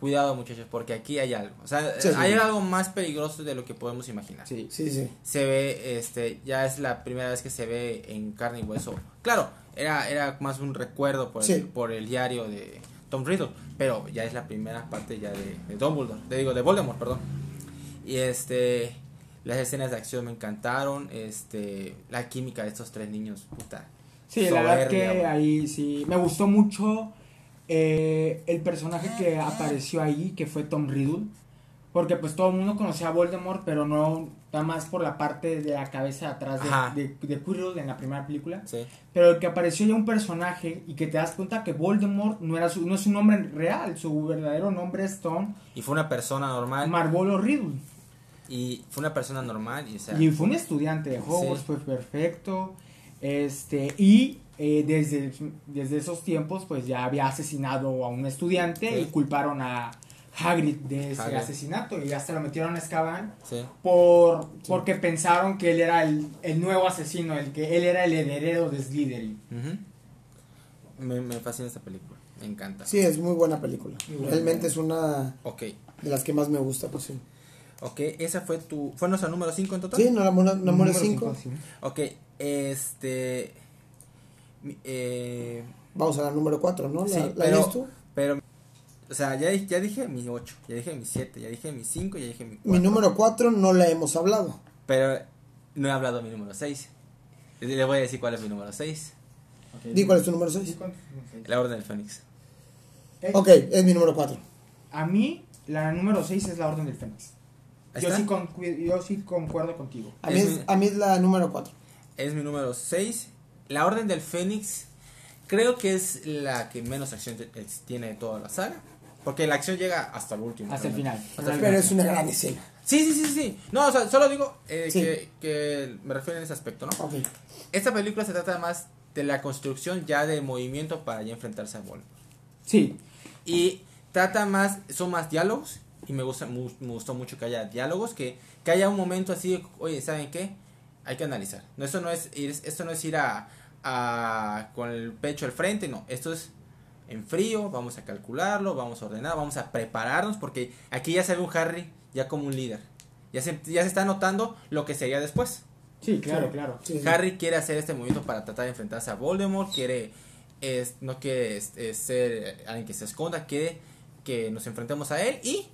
cuidado muchachos, porque aquí hay algo. O sea, Sí, sí. hay algo más peligroso de lo que podemos imaginar. Sí. Sí, sí. Se ve, este, ya es la primera vez que se ve en carne y hueso. Claro, era, era más un recuerdo por, Sí. el, por el diario de Tom Riddle, pero ya es la primera parte ya de, de Dumbledore, te digo, de Voldemort, perdón. Y este, las escenas de acción me encantaron, este, la química de estos tres niños, puta. Sí, la verdad que ahí sí, me gustó mucho eh, el personaje que apareció ahí, que fue Tom Riddle, porque pues todo el mundo conocía a Voldemort, pero no nada más por la parte de la cabeza de atrás de, de, de Quirrell en la primera película. Sí, Pero el que apareció ya un personaje y que te das cuenta que Voldemort no era su, no es su nombre real, su verdadero nombre es Tom y fue una persona normal, Marvolo Riddle. Y fue una persona normal, y o sea, Y fue un estudiante de Hogwarts, Sí. fue perfecto. Este, y eh, desde, desde esos tiempos, pues ya había asesinado a un estudiante Sí. y culparon a Hagrid de ese Hagrid. asesinato y hasta lo metieron a Azkaban Sí. por, porque pensaron que él era el, el nuevo asesino, el que él era el heredero de Slytherin. Me, me fascina esta película. Me encanta. Sí, es muy buena película. Muy buena. Realmente es una Ok. de las que más me gusta, pues sí. Ok, esa fue tu. ¿Fue nuestra número 5 en total? Sí, no la muere Número 5. cinco, sí. Ok, este. Eh, Vamos a la número 4, ¿no? ¿La, sí, la pero, tú? pero. O sea, ya, ya dije mi 8, ya dije mi 7, ya dije mi 5, ya dije mi 4. Mi número 4 no la hemos hablado. Pero no he hablado de mi número 6. Le voy a decir cuál es mi número 6. Ok. Di cuál es tu número 6. La Orden del Fénix. Ok, es mi número 4. A mí, la número 6 es la Orden del Fénix. Yo sí, con- yo sí concuerdo contigo. A mí Es es, mi- a mí es la número 4. Es mi número 6. La Orden del Fénix. Creo que es la que menos acción tiene de toda la saga. Porque la acción llega hasta el último. Hasta el final. Hasta el Pero es una gran escena. Sí, sí, sí, sí. No, o sea, solo digo eh, Sí. que, que me refiero en ese aspecto, ¿no? Esta película se trata más de la construcción ya de movimiento para ya enfrentarse a Voldemort. Sí, Y trata más, son más diálogos. Y me, gusta, mu- me gustó mucho que haya diálogos. Que, que haya un momento así, de, oye, ¿saben qué? Hay que analizar. No, esto no es ir, esto no es ir a, a- con el pecho al frente, no. Esto es en frío, vamos a calcularlo, vamos a ordenar, vamos a prepararnos. Porque aquí ya se ve un Harry ya como un líder. Ya se, ya se está notando lo que sería después. sí, claro, Sí. claro. Sí, sí. Harry quiere hacer este movimiento para tratar de enfrentarse a Voldemort, quiere es, no quiere es- es ser alguien que se esconda, quiere que nos enfrentemos a él y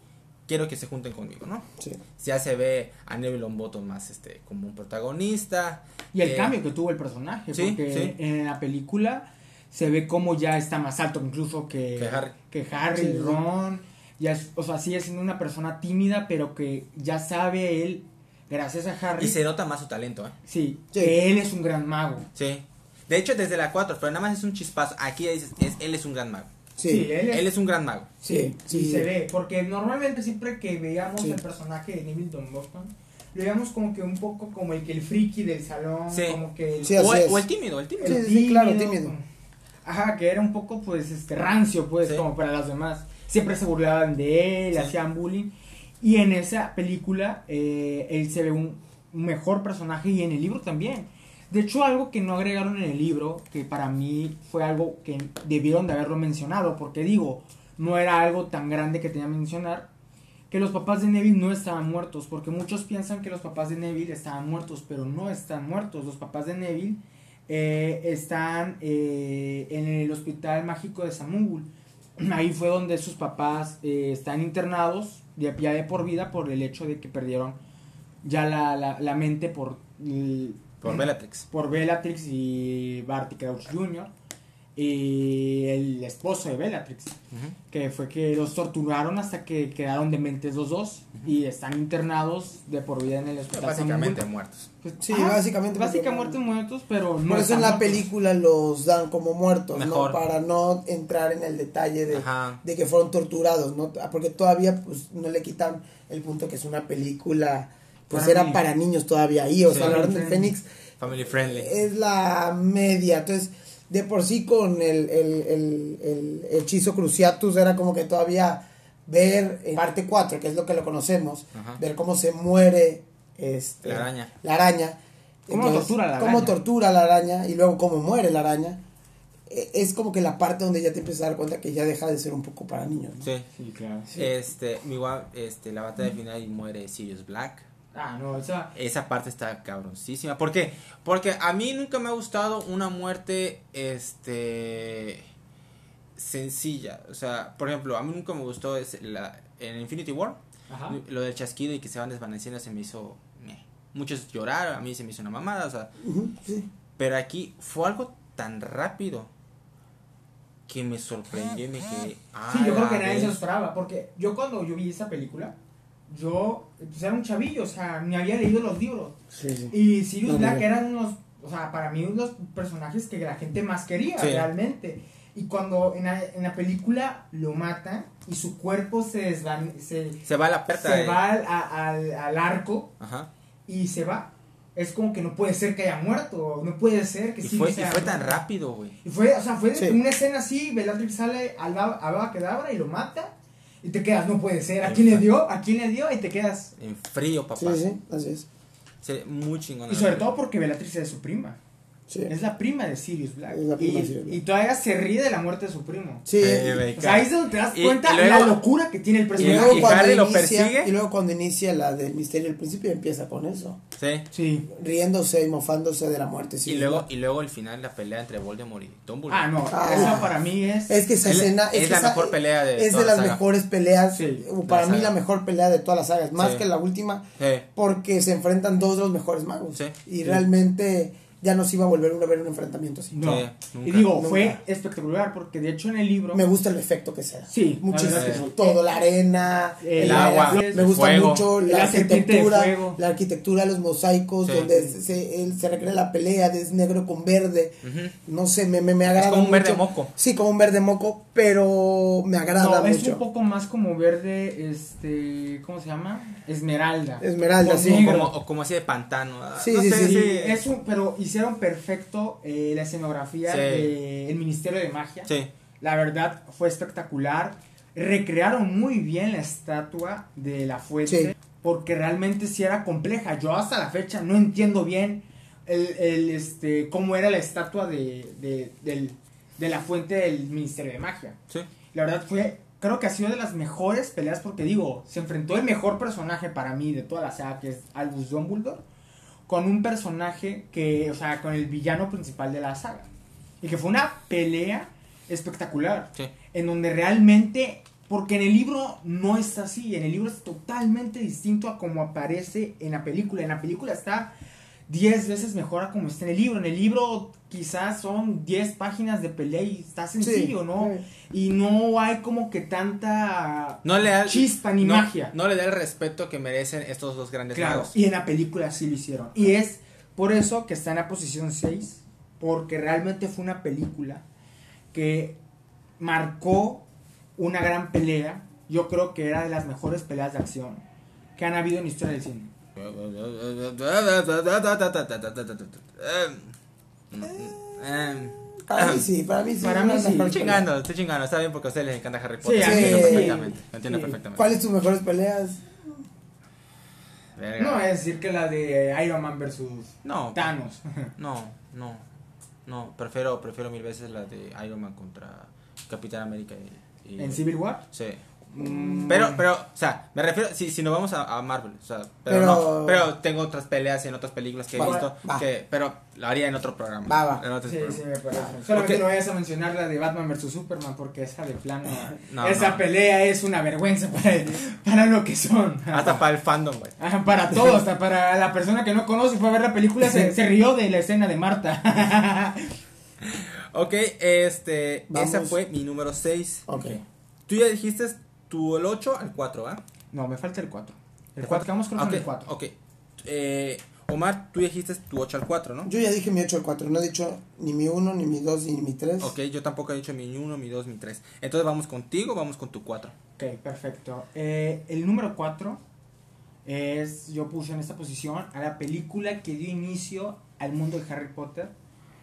quiero que se junten conmigo, ¿no? Sí. Ya se ve a Neville Longbottom más este como un protagonista. Y el Eh, cambio que tuvo el personaje, sí, porque sí. en la película se ve como ya está más alto incluso que, Que Harry. que Harry, Sí. Ron. Ya es- o sea, sigue siendo una persona tímida, pero que ya sabe él, gracias a Harry, Y se nota más su talento, ¿eh? sí, Sí. que él es un gran mago. Sí. De hecho, desde la 4, pero nada más es un chispazo. Aquí ya dices, es, él es un gran mago. Sí. él es, Él es un gran mago. Sí, sí, sí. se ve, porque normalmente siempre que veíamos Sí. el personaje de Neville Longbottom, lo veíamos como que un poco como el que el friki del salón, Sí. como que el, O, el tímido, el tímido. Sí, sí, claro, tímido. Ajá, que era un poco, pues, este, rancio, pues, Sí. como para las demás. Siempre se burlaban de él, Sí. hacían bullying. Y en esa película, eh, él se ve un mejor personaje y en el libro también. De hecho, algo que no agregaron en el libro, que para mí fue algo que debieron de haberlo mencionado, porque digo, no era algo tan grande que tenía que mencionar, que los papás de Neville no estaban muertos, porque muchos piensan que los papás de Neville estaban muertos, pero no están muertos. Los papás de Neville eh, están eh, en el hospital mágico de Samugul. Ahí fue donde sus papás eh, están internados de, ya de por vida por el hecho de que perdieron ya la, la, la mente por, l- Por Bellatrix. por Bellatrix y Barty Crouch Jr. y el esposo de Bellatrix que fue que los torturaron hasta que quedaron dementes los dos y están internados de por vida en el hospital. Básicamente Samugul. muertos. Pues, Sí, básicamente Básicamente muertos, pero no Por eso en la muertos. película los dan como muertos, Mejor. ¿no? Para no entrar en el detalle de, de que fueron torturados, ¿no? Porque todavía pues no le quitan el punto que es una película, pues Para era para niños todavía ahí, o Sí. sea, la Orden del. Fénix Family friendly. es la media, entonces de por sí con el, el, el, el hechizo Cruciatus era como que todavía ver en parte 4, que es lo que lo conocemos, Ajá. ver cómo se muere este, La araña. la araña. Cómo tortura la cómo araña. tortura la araña y luego cómo muere la araña. E- Es como que la parte donde ya te empiezas a dar cuenta que ya deja de ser un poco para niños. ¿no? Sí. Sí, claro. Este, igual, este, la batalla final y muere Sirius Black. Ah, no, esa... Esa parte está cabroncísima. ¿Por qué? Porque a mí nunca me ha gustado una muerte, este, sencilla. O sea, por ejemplo, a mí nunca me gustó es la, en Infinity War, Ajá. lo del chasquido y que se van desvaneciendo se me hizo, meh. muchos lloraron, a mí se me hizo una mamada, o sea, Ujú, sí. pero aquí fue algo tan rápido que me sorprendió y me quedé. "Ah, Sí, yo creo que nadie se lo vez". esperaba, porque yo cuando yo vi esa película, yo pues, era un chavillo, o sea, ni había leído los libros. Sí, sí. Y Sirius No, Black eran unos, o sea, para mí unos personajes que la gente más quería Sí. realmente. Y cuando en la, en la película lo matan y su cuerpo se desvanece, se, Se va a la perta. se eh. va al, a- al, al arco Ajá. y se va. es como que no puede ser que haya muerto, no puede ser que Y sí fue, y fue tan rápido, güey. Y fue, o sea, fue una escena así, Bellatrix sale al a Kedavra y lo mata. Y te quedas, no puede ser. ¿A quién le dio? ¿A quién le dio? Y te quedas. En frío, papá. Sí, sí, así es. Sí, muy chingón. Y sobre todo porque Bellatrix es su prima. Sí. Es la prima de Sirius Black. Es la prima y, de Sirius Black. y todavía se ríe de la muerte de su primo. Sí. O sea, ahí es donde te das Y- cuenta y luego- la locura que tiene el y personaje. luego, y cuando Harry lo inicia, persigue. y luego cuando inicia la del misterio al principio empieza con eso. Sí. Sí. Riéndose y mofándose de la muerte. sí, y luego, ¿no? y luego el final, la pelea entre Voldemort y Dumbledore. Ah, no. Ah. esa para mí es. Es que esa Es la- escena es que la esa- mejor pelea de es toda de la las saga. mejores peleas Sí, o para la mí la mejor pelea de todas las sagas más Sí. que la última Sí. porque se enfrentan dos de los mejores magos Sí. y Sí. realmente ya no se iba a volver a ver un enfrentamiento así No. Sí, y digo, Nunca. fue espectacular porque de hecho en el libro. me gusta el efecto que se da Sí, muchísimo todo la arena El agua, la- me gusta fuego, mucho la, de arquitectura la arquitectura los mosaicos Sí. donde se, se, él se recrea la pelea es negro con verde no sé me, me, me agrada como un verde moco. sí como un verde moco pero me agrada No, es mucho un poco más como verde, este, ¿cómo se llama? Esmeralda. Esmeralda, Con sí. Como, o como así de pantano. Sí, no sí, sé, sí. Sí, es un- pero hicieron perfecto eh, la escenografía Sí. del Ministerio de Magia. Sí. La verdad fue espectacular. Recrearon muy bien la estatua de la fuente. Sí. Porque realmente sí era compleja. Yo hasta la fecha no entiendo bien el, el, este, cómo era la estatua de, de, del- de la fuente del Ministerio de Magia. Sí. La verdad fue, creo que ha sido de las mejores peleas porque digo, se enfrentó el mejor personaje para mí de toda la saga, que es Albus Dumbledore, con un personaje que, o sea, con el villano principal de la saga. Y que fue una pelea espectacular, Sí. en donde realmente, porque en el libro no está así, en el libro es totalmente distinto a como aparece en la película. En la película está 10 veces mejor a como está en el libro. En el libro quizás son 10 páginas de pelea y está sencillo, ¿no? Y no hay como que tanta No le da chispa ni no- magia. No le da el respeto que merecen estos dos grandes Claro, magos. y en la película sí lo hicieron. Y es por eso que está en la posición 6, porque realmente fue una película que marcó una gran pelea. Yo creo que era de las mejores peleas de acción que han habido en la historia del cine. Para mí sí para mí sí Para mí sí. Estoy chingando, estoy chingando, está bien porque a ustedes les encanta Harry Potter. Sí, entiendo sí. perfectamente. Lo entiendo perfectamente. ¿Cuáles tus mejores peleas? Verga. No es decir que la de Iron Man versus No, Thanos. no, no, no, prefiero, prefiero mil veces la de Iron Man contra Capitán América y, y- en Civil War. Sí. Mm. Pero, pero, o sea, me refiero, si, si nos vamos a, a Marvel, o sea, pero, Pero- no, pero tengo otras peleas en otras películas que he Va, visto, va. que, pero lo haría en otro programa. Va, va. En otro Sí, programa. sí, me parece. Solamente Ok. no vayas a mencionar la de Batman vs Superman porque esa de plano. No, esa no. pelea es una vergüenza para, para lo que son. Hasta para el fandom, güey. Ajá, Para todos, hasta para la persona que no conoce y fue a ver la película, se, se rió de la escena de Marta. Ok, este, Vamos. esa fue mi número 6. Ok. Tú ya dijiste tu el 8 al 4, ¿ah? no, me falta el 4. El 4, quedamos con el 4. Ok. Eh, Omar, tú dijiste tu 8 al 4, ¿no? Yo ya dije mi 8 al 4, no he dicho ni mi 1, ni mi 2, ni mi 3. Ok, yo tampoco he dicho mi 1, mi 2, mi 3. Entonces vamos contigo, vamos con tu 4. Ok, perfecto. Eh, el número 4 es, yo puse en esta posición a la película que dio inicio al mundo de Harry Potter,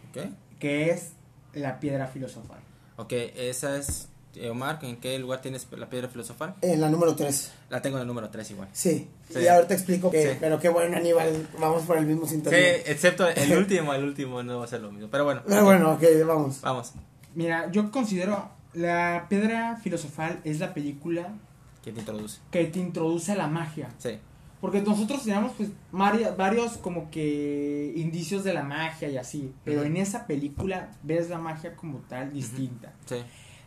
Ok. que es La Piedra Filosofal. Ok, esa es. Eh, Omar, ¿en qué lugar tienes la piedra filosofal? En la número 3. La tengo en el número 3 igual. Sí. Sí. Y ahorita explico que, Sí. pero qué bueno, Aníbal, vamos por el mismo Sí, sintonía. excepto el último, el último no va a ser lo mismo. Pero bueno. Pero ok, bueno, ok, vamos. Vamos. Mira, yo considero La Piedra Filosofal es la película ¿Quién te introduce? que te introduce a la magia. Sí. Porque nosotros teníamos pues vari- varios como que indicios de la magia y así. Pero en esa película ves la magia como tal distinta. Sí.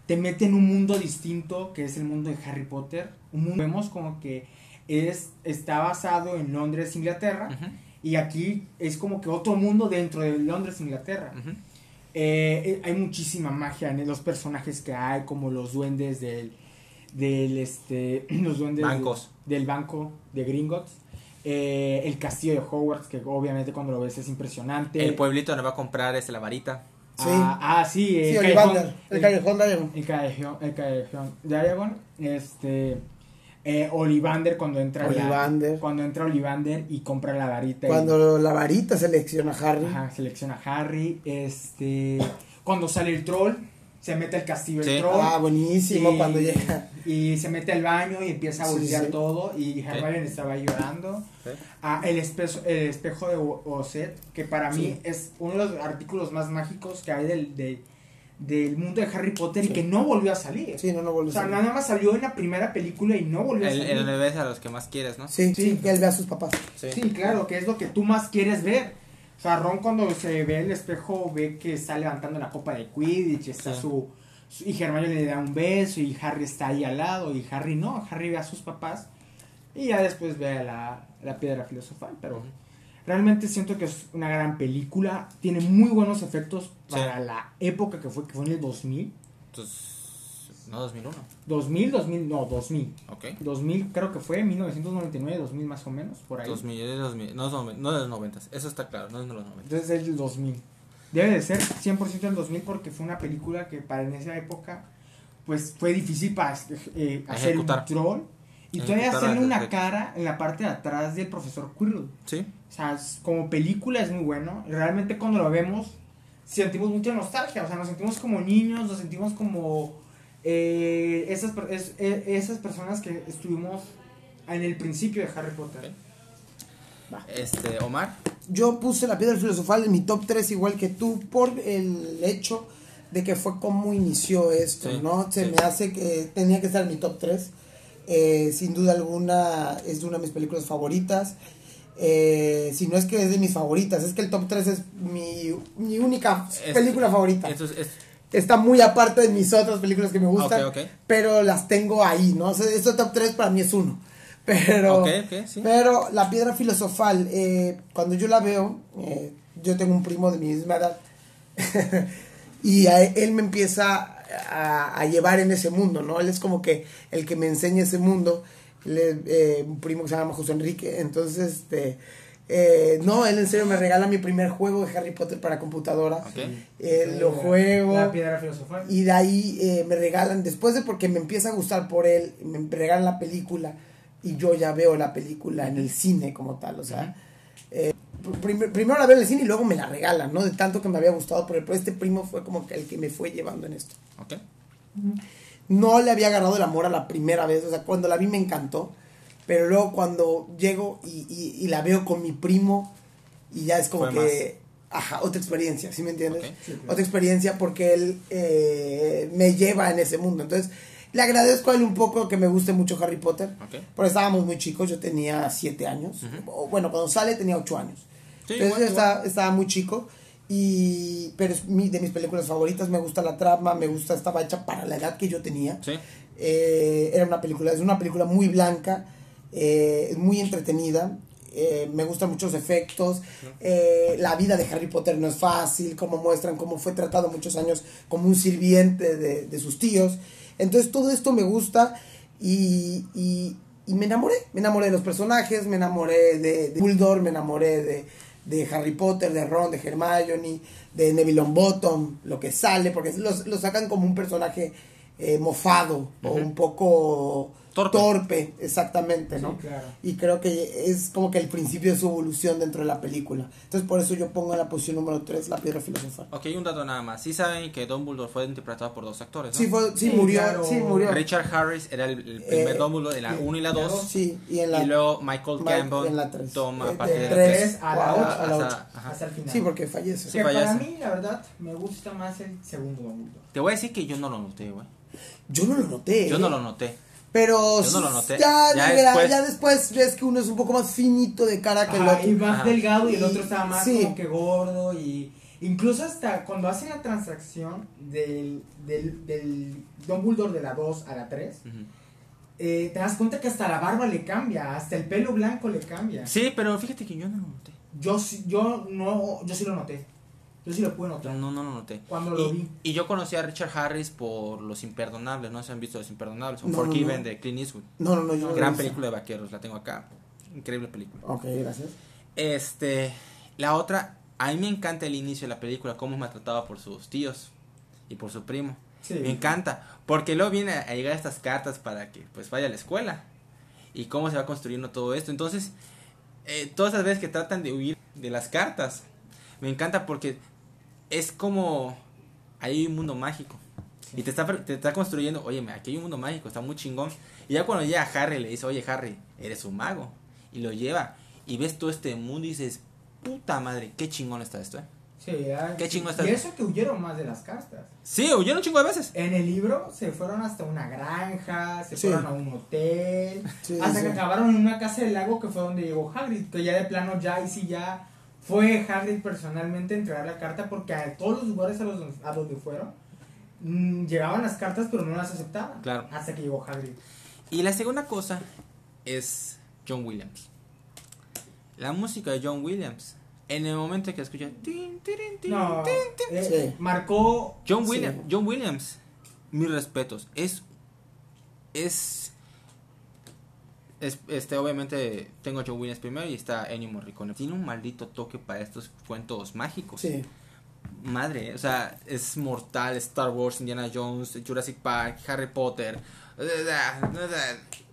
Te mete en un mundo distinto que es el mundo de Harry Potter. Un mundo vemos como que es, está basado en Londres, Inglaterra. Y aquí es como que otro mundo dentro de Londres, Inglaterra. Eh, eh, hay muchísima magia en los personajes que hay, como los duendes del, del este, los duendes Bancos. del banco de Gringotts, Eh, el castillo de Hogwarts, que obviamente cuando lo ves es impresionante. El pueblito donde va a comprar es la varita. Sí. Ah, ah, sí, el Sí, callejón, el callejón Diagon. el callejón, el callejón Diagon, este, Eh, Olivander cuando entra la- Ollivander. cuando entra Olivander y compra la varita. y- Cuando la varita selecciona a Harry. Ajá, selecciona a Harry. Este. Cuando sale el troll, se mete al castillo Sí. el troll. Ah, buenísimo y- cuando llega. Y se mete al baño y empieza a voltear sí. todo. Y Hermione estaba llorando. Ah, el, espejo, el espejo de O- Oset, que para mí es uno de los artículos más mágicos que hay del, de- del mundo de Harry Potter y que no volvió a salir. Sí, no, no O vuelve a sea, salir. nada más salió en la primera película y no volvió a El, salir. el donde ves a los que más quieres, ¿no? Sí, sí, Sí. que él ve a sus papás. Sí. Sí, claro, que es lo que tú más quieres ver. O sea, Ron cuando se ve el espejo ve que está levantando la copa de Quidditch, está Sí. su, su- y Hermione le da un beso y Harry está ahí al lado y Harry no, Harry ve a sus papás y ya después ve a la, la piedra filosofal, pero realmente siento que es una gran película, tiene muy buenos efectos Sí. para la época que fue, que fue en el 2000, Entonces, no 2001. 2000, 2000, no, 2000. Ok. 2000 creo que fue, 1999, 2000 más o menos, por ahí. 2000, es de 2000, no, es noven- no de los 90. Eso está claro, no es de los 90. Entonces es del 2000. Debe de ser 100% del 2000 porque fue una película que para en esa época pues fue difícil para eh, hacer Ejecutar. un troll y todavía hacerle una cara en la parte de atrás del profesor Quirrell. Sí. O sea, como película es muy bueno. Realmente cuando lo vemos sentimos mucha nostalgia. O sea, nos sentimos como niños, nos sentimos como eh, esas, per- es- eh, esas personas que estuvimos en el principio de Harry Potter. Este, Omar. Yo puse la piedra filosofal en mi top 3 igual que tú por el hecho de que fue como inició esto, Sí, ¿no? Se sí. me hace que tenía que estar en mi top 3. Eh, sin duda alguna es de una de mis películas favoritas. Eh, si no es que es de mis favoritas, es que el top 3 es mi, mi única Es- película favorita. Esto es, es- Está muy aparte de mis otras películas que me gustan, pero las tengo ahí, ¿no? O sea, este top 3 para mí es uno. Pero, Ok, ok, sí. pero la piedra filosofal, eh, cuando yo la veo, eh, yo tengo un primo de mi misma edad, y a él me empieza a, a llevar en ese mundo, ¿no? Él es como que el que me enseña ese mundo, Él eh, un primo que se llama José Enrique, entonces, este, eh, no, él en serio me regala mi primer juego de Harry Potter para computadora, ok. Eh, lo juego. La piedra filosofal. Y de ahí eh, me regalan, después de porque me empieza a gustar por él, me regalan la película y yo ya veo la película en el cine como tal, o sea, eh, prim- primero la veo en el cine y luego me la regalan, ¿no? De tanto que me había gustado por él, pero este primo fue como que el que me fue llevando en esto. Ok. No le había agarrado el amor a la primera vez, o sea, cuando la vi me encantó, pero luego cuando llego y, y- y la veo con mi primo y ya es como que, ajá, otra experiencia, ¿sí me entiendes? Ok. Sí, claro. Otra experiencia porque él eh, me lleva en ese mundo, entonces le agradezco a él un poco que me guste mucho Harry Potter, porque estábamos muy chicos, yo tenía siete años, o, bueno, cuando sale tenía ocho años. Sí, Entonces igual, yo igual. estaba, estaba muy chico. Y, pero es mi, de mis películas favoritas, me gusta la trama, me gusta, estaba hecha para la edad que yo tenía. Sí. Eh, era una película, es una película muy blanca, eh, muy entretenida. eh, me gustan muchos efectos. eh, la vida de Harry Potter no es fácil, como muestran cómo fue tratado muchos años como un sirviente de, de sus tíos. Entonces todo esto me gusta y, y- y me enamoré. Me enamoré de los personajes, me enamoré de, de me enamoré de, de Harry Potter, de Ron, de Hermione, de Neville Longbottom, lo que sale, porque los- lo sacan como un personaje eh, mofado o un poco Torpe. torpe, exactamente, ¿no? Sí, claro. Y creo que es como que el principio de su evolución dentro de la película. Entonces por eso yo pongo en la posición número 3 la piedra filosofal. Ok, un dato nada más. Sí saben que Dumbledore fue interpretado por dos actores, ¿no? Sí, fue, sí, Sí, murió, claro. sí, murió. Richard Harris era el, el primer Eh, Dumbledore en la sí. 1 y la 2. Sí, y en la... Y luego Michael Mike Gambon en la tres. toma Eh, parte de de la tres 3. a la a ocho, a la hasta- ocho. ajá. Hasta el final. Sí, porque fallece. Sí, que para fallece. mí, la verdad, me gusta más el segundo Dumbledore. Te voy a decir que yo no lo noté, güey. Yo no lo noté. Yo ¿eh? no lo noté. Pero Yo no lo noté. Ya, Ya después- ya después ves que uno es un poco más finito de cara que el otro. y más Ajá. delgado y el otro estaba más sí. como que gordo y incluso hasta cuando hacen la transacción del, del, del Dumbledore de la 2 a la 3 Ujú. eh, te das cuenta que hasta la barba le cambia hasta el pelo blanco le cambia Sí, pero fíjate que yo no lo noté. yo sí- yo no yo sí lo noté yo sí lo pude notar no, no lo noté. cuando lo Y, vi y yo conocí a Richard Harris por Los Imperdonables. No se han visto Los Imperdonables. O No, no, Forgiven no. de Clint Eastwood. No, no, no. Yo Gran película de vaqueros. La tengo acá. Increíble película. Ok, gracias. Este, la otra, a mí me encanta el inicio de la película, cómo me ha tratado por sus tíos y por su primo. sí Me encanta, porque luego viene a llegar estas cartas para que pues vaya a la escuela. y cómo se va construyendo todo esto. Entonces, eh, todas esas veces que tratan de huir de las cartas, me encanta porque es como hay un mundo mágico. Y te está, te está construyendo, oye, aquí hay un mundo mágico, está muy chingón. Y ya cuando llega Harry le dice, oye Harry, eres un mago. Y lo lleva. Y ves todo este mundo y dices, puta madre, qué chingón está esto, ¿eh? Sí, Qué chingón está. Y eso que huyeron más de las cartas. Sí, huyeron un chingo de veces. En el libro se fueron hasta una granja, se Sí. fueron a un hotel, Sí, hasta sí. que acabaron en una casa del lago que fue donde llegó Hagrid, que ya de plano ya y sí ya fue Hagrid personalmente a entregar la carta porque a todos los lugares a, los, a donde fueron mm, llegaban las cartas pero no las aceptaban. Claro. Hasta que llegó Hagrid. Y la segunda cosa es John Williams. La música de John Williams. En el momento que escucha... tin, tirin, tin, No, tin, tin. eh, Sí. marcó John Sí. Williams, John Williams, mis respetos, es, es, es, este, obviamente tengo a John Williams primero y está Ennio Morricone. Tiene un maldito toque para estos cuentos mágicos. Sí. Madre, o sea, es mortal, Star Wars, Indiana Jones, Jurassic Park, Harry Potter.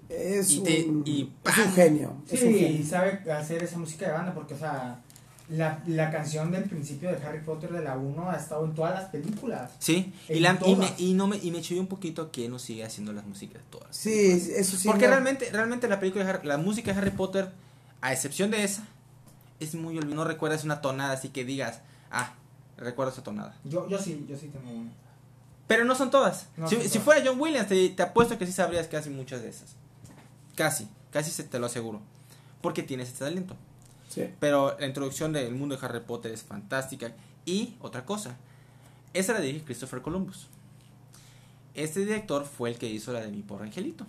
Es, Y te- un, y es un genio. Es un Sí, genio. sabe hacer esa música de banda porque, o sea, la, la canción del principio de Harry Potter de la 1 ha estado en todas las películas. Sí, y, la, y, me, y, no me, y me chilló un poquito que no sigue haciendo las músicas de todas. Sí, eso sí. Porque no- realmente, realmente la película de Harry- la música de Harry Potter, a excepción de esa, es muy olvidada. No recuerdas una tonada así que digas, ah, recuerdo esa tonada. Yo, yo sí, yo sí tengo una. Pero no son todas. No si, son si todas. fuera John Williams, te, te apuesto que sí sabrías casi muchas de esas. Casi, casi se te lo aseguro. Porque tienes este talento. Sí. Pero la introducción del mundo de Harry Potter es fantástica. Y otra cosa, esa la dirige Christopher Columbus. Este director fue el que hizo la de Mi Pobre Angelito.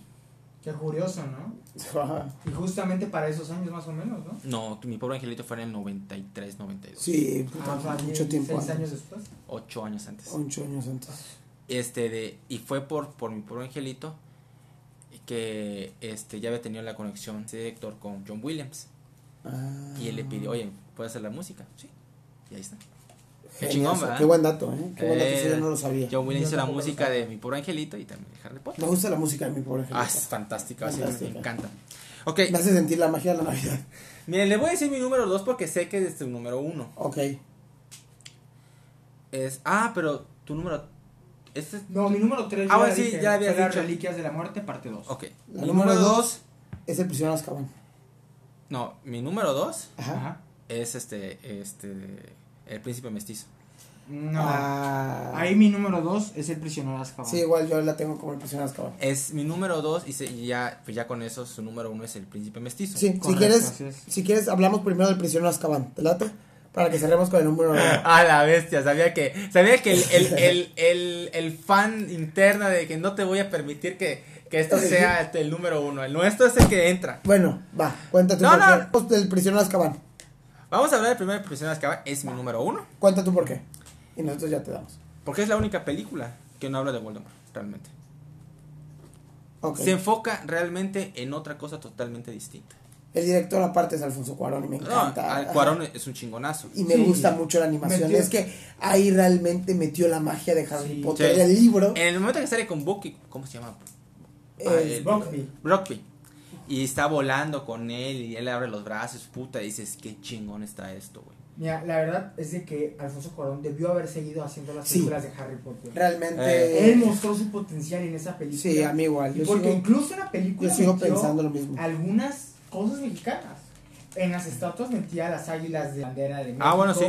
Qué curioso, ¿no? Y justamente para esos años más o menos, ¿no? No, Mi Pobre Angelito fue en el 93, 92. Sí, Ah, o sea, mucho tiempo Seis años después. Ocho años antes. Ocho años antes. Este de, y fue por, por Mi Pobre Angelito que este ya había tenido la conexión ese director con John Williams. Ah, Y él le pidió, oye, ¿puedes hacer la música? Sí. Y ahí está. Qué chingón, ¿verdad? Qué buen dato, ¿eh? Qué buen dato, eso Eh, yo no lo sabía. John Williams hizo la música de Mi Pobre Angelito y también de Harry Potter. Me gusta la música de mi pobre Ah, angelito. es fantástica, así me Fantástica. encanta. Ok, Me hace sentir la magia de la Navidad. miren, le voy a decir mi número 2 porque sé que es tu número 1. Ok. Es, ah, pero tu número... Este es, No, mi número 3 Ah, bueno, sí, ya habías las dicho. Reliquias de la Muerte, parte 2. ok. La mi número número dos. 2... Es el prisionero de Azkaban. No, mi número 2 Ajá. es este, este, El Príncipe Mestizo. No. Ah, Ahí mi número 2 es el prisionero Azkaban. Sí, igual yo la tengo como el prisionero Azkaban. Es mi número 2 y, se- y ya, pues ya con eso su número 1 es El Príncipe Mestizo. Sí, si quieres, si quieres, hablamos primero del prisionero Azkaban. ¿Te late? Para que cerremos con el número uno. Ah, la bestia, sabía que, sabía que el, el, el, el, el fan interna de que no te voy a permitir que, que esto sea este, el número uno. El nuestro es el que entra. Bueno, va, cuenta tú No, por no. qué. Pues, Del prisionero de Azkaban. Vamos a hablar del primer Prisionero de Azkaban, es mi número uno. Cuenta tú por qué. Y nosotros ya te damos. Porque es la única película que no habla de Voldemort, realmente. Se enfoca realmente en otra cosa totalmente distinta. El director aparte es Alfonso Cuarón y me No, encanta. al Cuarón es un chingonazo. Y me Sí. gusta mucho la animación. Metió- Es que ahí realmente metió la magia de Harry Sí. Potter. Sí. El libro. En el momento que sale con Bucky, ¿cómo se llama? Eh, Ah, el- Brockby. Brockby. Y está volando con él y él abre los brazos, puta, y dices, qué chingón está esto, güey. Mira, la verdad es de que Alfonso Cuarón debió haber seguido haciendo las Sí. películas de Harry Potter. realmente. Él mostró su potencial en esa película. Sí, a mí igual. Y Yo porque sigo, incluso en la película yo sigo metió pensando lo mismo. algunas cosas mexicanas. En las estatuas metía las águilas de bandera de México. Ah, bueno, sí.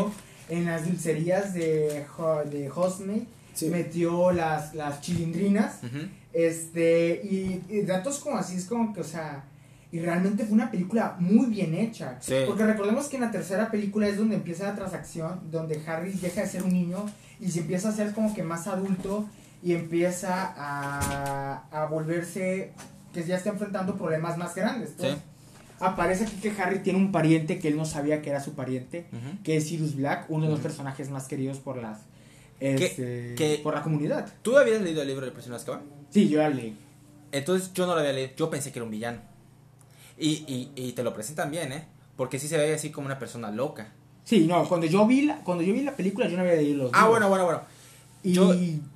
En las dulcerías de, de Hosme Sí. metió las, las chilindrinas. Ujú. Este, y, y datos como así es como que, o sea, y realmente fue una película muy bien hecha. Sí. Porque recordemos que en la tercera película es donde empieza la transacción, donde Harry deja de ser un niño y se empieza a ser como que más adulto y empieza a, a volverse, que ya está enfrentando problemas más grandes. pues. Sí. Aparece aquí que Harry tiene un pariente que él no sabía que era su pariente, que es Sirius Black, uno de los personajes más queridos por las... este, que- por la comunidad. ¿Tú habías leído el libro de Prisionero de Azkaban? Sí, yo ya leí. Entonces yo no lo había leído, yo pensé que era un villano. Y, y, y te lo presentan bien, ¿eh? Porque sí se ve así como una persona loca. Sí, no, cuando yo vi la, cuando yo vi la película yo no había leído los Ah, libros. bueno, bueno, bueno. Y yo-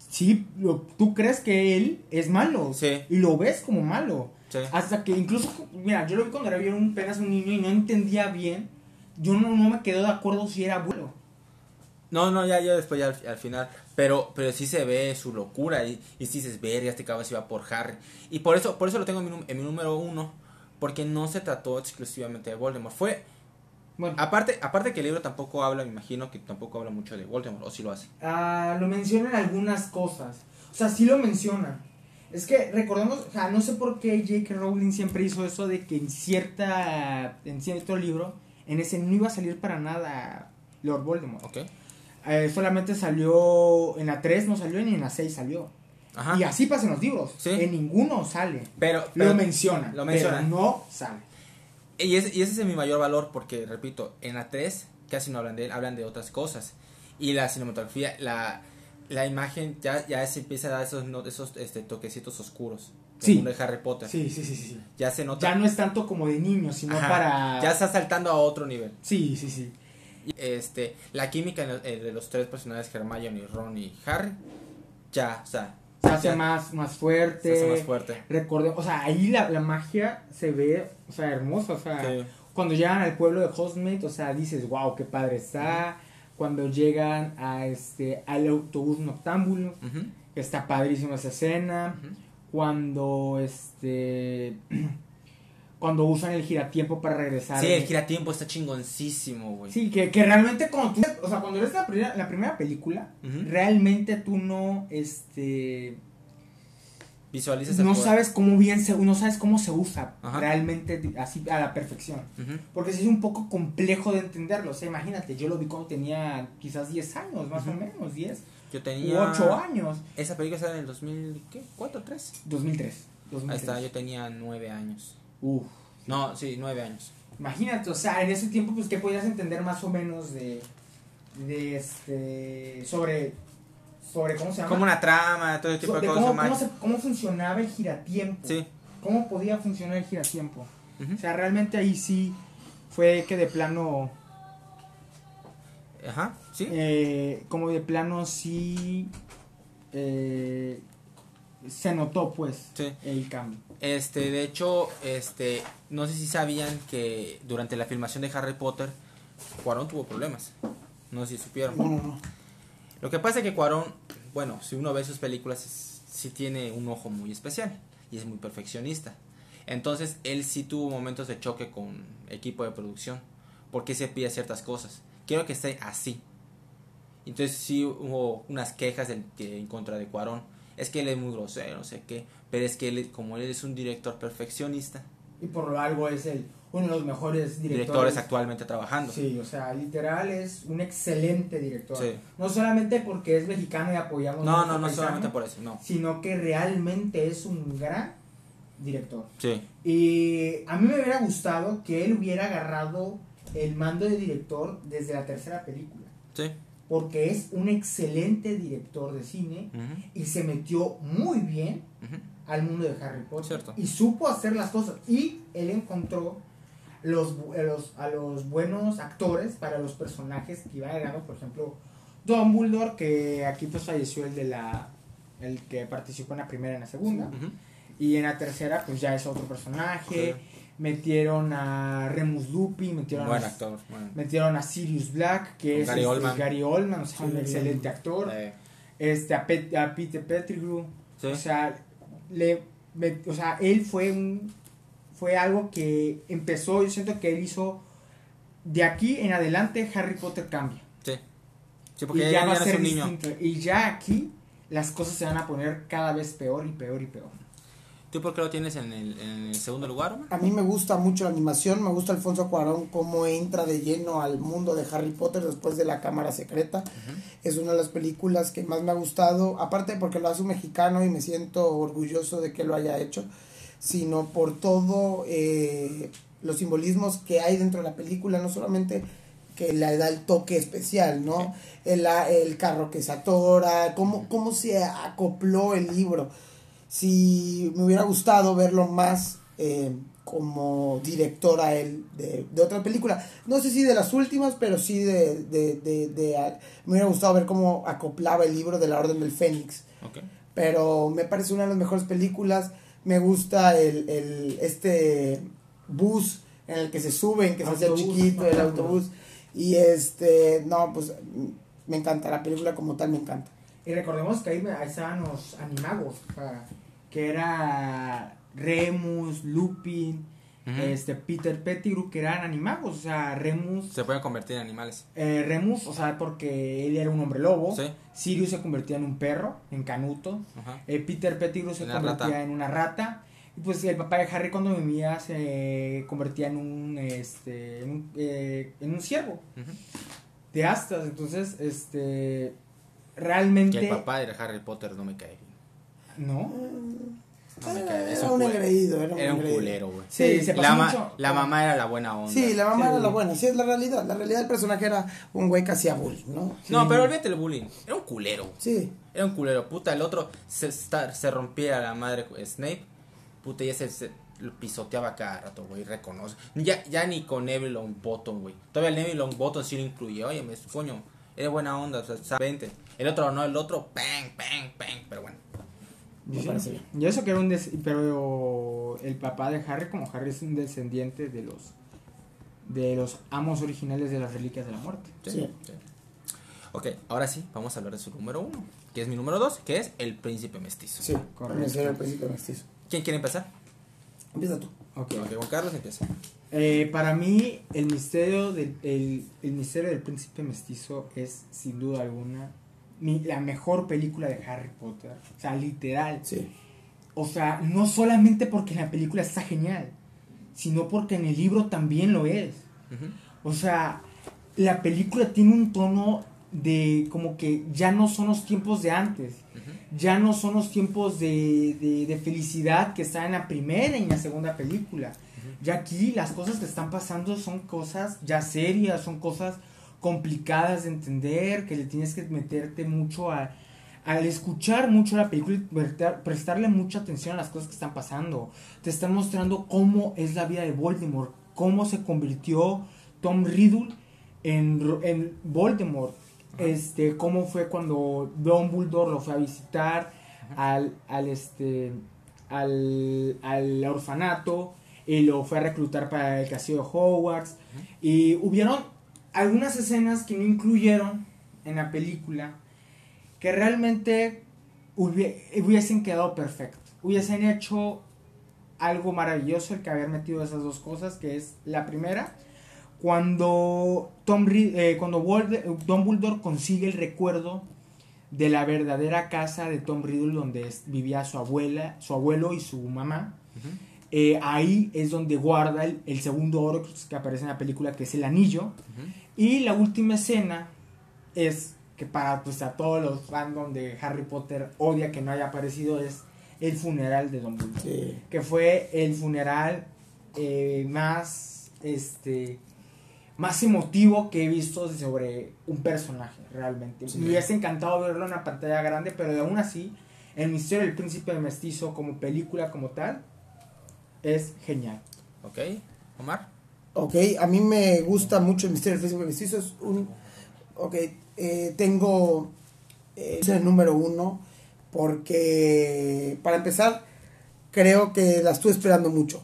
sí, lo- tú crees que él es malo. Sí. Y lo ves como malo. Sí. Hasta que incluso, mira, yo lo vi cuando era un, apenas un niño y no entendía bien. Yo no, no me quedé de acuerdo si era abuelo. No, no, ya, ya después, ya al, al final. Pero, pero sí se ve su locura. Y, y sí dices, verga, este cabrón se iba por Harry. Y por eso, por eso lo tengo en mi, en mi número uno. Porque no se trató exclusivamente de Voldemort. Fue. Bueno, Aparte, aparte que el libro tampoco habla, me imagino que tampoco habla mucho de Voldemort. O si lo hace. ah, lo mencionan algunas cosas. O sea, sí lo mencionan. Es que recordemos, o sea, no sé por qué J.K. Rowling siempre hizo eso de que en cierta en cierto libro, en ese no iba a salir para nada Lord Voldemort. ¿Ok? Eh, solamente salió en la 3 no salió ni en la 6 salió. Ajá. Y así pasa en los libros. Sí. En ninguno sale. Pero, pero- Lo mencionan. Pero no sale. Y ese, y ese es mi mayor valor porque, repito, en la 3 casi no hablan de él, hablan de otras cosas. Y la cinematografía, la, la imagen ya, ya se empieza a dar esos, no- esos este, toquecitos oscuros. Sí. mundo de Harry Potter. Sí, sí, sí, sí. Ya se nota. Ya no es tanto como de niños, sino Ajá, para. Ya está saltando a otro nivel. Sí, sí, sí. Este, la química eh, de los tres personajes, Hermione, Ron y Harry, ya, o sea, Se hace ya más, más fuerte. se hace más fuerte. Recordemos, o sea, ahí la, la magia se ve, o sea, hermosa. O sea, Sí. cuando llegan al pueblo de Hogsmeade, o sea, dices, wow, qué padre está. Cuando llegan a este al autobús noctámbulo, está padrísima esa escena. Cuando este cuando usan el giratiempo para regresar. Sí, el giratiempo está chingoncísimo, güey. Sí, que, que realmente cuando tú, o sea, cuando ves la primera, la primera película, realmente tú no, este, Visualizas no sabes cómo bien se, no sabes cómo se usa Ajá. realmente así a la perfección. Porque sí es un poco complejo de entenderlo. O sea, imagínate, yo lo vi cuando tenía quizás 10 años, más o menos, 10 Yo tenía... 8 años. Esa película sale en el 2000, ¿qué? ¿4, 3? 2003. Ahí 2003. está, yo tenía 9 años. Uf. No, sí, 9 años. Imagínate, o sea, en ese tiempo, pues, ¿qué podías entender más o menos de, de este, sobre, sobre, ¿cómo se llama? Como una trama, todo ese tipo So- de cosas. cómo, cómo, se- cómo funcionaba el giratiempo. Sí. ¿Cómo podía funcionar el giratiempo? Ujú. O sea, realmente ahí sí fue que de plano, Ajá, sí. eh, como de plano sí eh, se notó, pues, Sí. el cambio. Este, de hecho, este, no sé si sabían que durante la filmación de Harry Potter, Cuarón tuvo problemas. No sé si supieron. No, no, no. Lo que pasa es que Cuarón, bueno, si uno ve sus películas, es- sí tiene un ojo muy especial y es muy perfeccionista. Entonces, él sí tuvo momentos de choque con equipo de producción, porque se pide ciertas cosas. Quiero que esté así. Entonces, sí hubo unas quejas del- en contra de Cuarón. Es que él es muy grosero, no sé qué. Pero es que él, como él es un director perfeccionista, Y por lo algo es el, uno de los mejores directores, directores. actualmente trabajando. Sí, o sea, literal es un excelente director. Sí. No solamente porque es mexicano y apoyamos No, no, no paisano, solamente por eso, no. sino que realmente es un gran director. Sí, Y a mí me hubiera gustado que él hubiera agarrado el mando de director desde la tercera película, sí. Porque es un excelente director de cine y se metió muy bien al mundo de Harry Potter Cierto. y supo hacer las cosas y él encontró los, a los, a los buenos actores para los personajes que iban agregando, por ejemplo, Dumbledore, que aquí pues falleció el de la el que participó en la primera y en la segunda. Y en la tercera, pues ya es otro personaje. Metieron a Remus Lupin, metieron, Buen a, actor. bueno. metieron a Sirius Black, que es Gary este, Oldman. Gary Oldman, o sea, Sí, un excelente actor. Eh, Este, a, Pet- a Peter Pettigrew. Sí. O sea, le, me- o sea, él fue un fue algo que empezó, yo siento que él hizo de aquí en adelante Harry Potter cambia. sí. Sí, Y porque ya ya, va a ser un niño. distinto. Y ya aquí las cosas se van a poner cada vez peor y peor y peor. ¿Tú por qué lo tienes en el, en el segundo lugar, Omar? A mí me gusta mucho la animación, me gusta Alfonso Cuarón cómo entra de lleno al mundo de Harry Potter después de la Cámara Secreta. Es una de las películas que más me ha gustado, aparte porque lo hace un mexicano y me siento orgulloso de que lo haya hecho, sino por todo eh, los simbolismos que hay dentro de la película, no solamente que le da el toque especial, ¿no? El, el carro que se atora, cómo, cómo se acopló el libro. Si me hubiera gustado verlo más eh, como director a él de, de otra película, no sé si de las últimas, pero sí de, de, de, de- a- me hubiera gustado ver cómo acoplaba el libro de la Orden del Fénix pero me parece una de las mejores películas. Me gusta el, el este bus en el que se suben, que se hace Autobús, chiquito, el autobús. Y este, no, pues me encanta, la película como tal me encanta. Y recordemos que ahí, ahí estaban los animagos, o sea, que era Remus, Lupin, este Peter Pettigrew, que eran animagos, o sea, Remus, Se pueden convertir en animales. eh, Remus, o sea, porque él era un hombre lobo, Sí. Sirius se convertía en un perro, en Canuto, eh, Peter Pettigrew se Una convertía rata. en una rata, y pues el papá de Harry cuando vivía se convertía en un, este, en un, eh, en un ciervo Ujú. de astas, entonces, este, Que realmente... el papá de Harry Potter no me cae bien. No, No me cae bien. Era un engreído, era un Era un engreído. culero, güey. Sí, se pasó La, ma- mucho. la mamá era la buena onda. Sí, la mamá Sí. era la buena, sí es la realidad. La realidad del personaje era un güey que hacía bullying, ¿no? No, pero olvídate el bullying. Era un culero. Sí. Era un culero. Puta, el otro se, está- se rompía la madre Snape. Puta, y ese se lo pisoteaba cada rato, güey. Reconoce. Ya, ya ni con Neville Longbottom, güey. Todavía el Neville Longbottom sí lo incluyó. Oye, me coño. Era buena onda, o sea, sa- vente. El otro no, el otro, bang, bang, bang. Pero bueno. Me Sí. parece bien. Y eso que era un des- pero el papá de Harry, como Harry es un descendiente de los de los amos originales de las reliquias de la muerte. Sí. Sí. sí. Ok, ahora sí, vamos a hablar de su número uno. Que es mi número dos, que es el príncipe mestizo. Sí, Correcto. el principio mestizo. ¿Quién quiere empezar? Empieza tú. Ok. Ok, Juan Carlos empieza. Eh, para mí el misterio del el, el misterio del príncipe mestizo es sin duda alguna mi- la mejor película de Harry Potter. O sea, literal. Sí. O sea, no solamente porque la película está genial, sino porque en el libro también lo es. O sea, la película tiene un tono de como que ya no son los tiempos de antes. Ya no son los tiempos de, de- de felicidad que está en la primera y en la segunda película. Ya aquí las cosas que están pasando son cosas ya serias, son cosas complicadas de entender, que le tienes que meterte mucho a, al escuchar mucho la película y prestar- prestarle mucha atención a las cosas que están pasando. Te están mostrando cómo es la vida de Voldemort, cómo se convirtió Tom Riddle en, en Voldemort. Este, cómo fue cuando Dumbledore lo fue a visitar al, al este al, al orfanato y lo fue a reclutar para el castillo de Hogwarts y hubieron algunas escenas que no incluyeron en la película que realmente hubie- hubiesen quedado perfecto hubiesen hecho algo maravilloso el que haber metido esas dos cosas que es la primera cuando Tom Ri- eh, cuando Volde- Dumbledore consigue el recuerdo de la verdadera casa de Tom Riddle donde vivía su abuela, su abuelo y su mamá. Ujú. Eh, ahí es donde guarda el, el segundo oro que aparece en la película, que es el anillo. Ujú. Y la última escena es que para pues, a todos los fandom de Harry Potter odia que no haya aparecido es el funeral de Dumbledore Sí. que fue el funeral eh, más este más emotivo que he visto sobre un personaje realmente Sí. me hubiese encantado verlo en una pantalla grande pero aún así el misterio del príncipe mestizo como película como tal es genial Ok, Omar. Ok, a mí me gusta mucho el misterio del príncipe mestizo. Es un. Ok, eh, tengo. eh, es el número uno. Porque. Para empezar, creo que la estuve esperando mucho.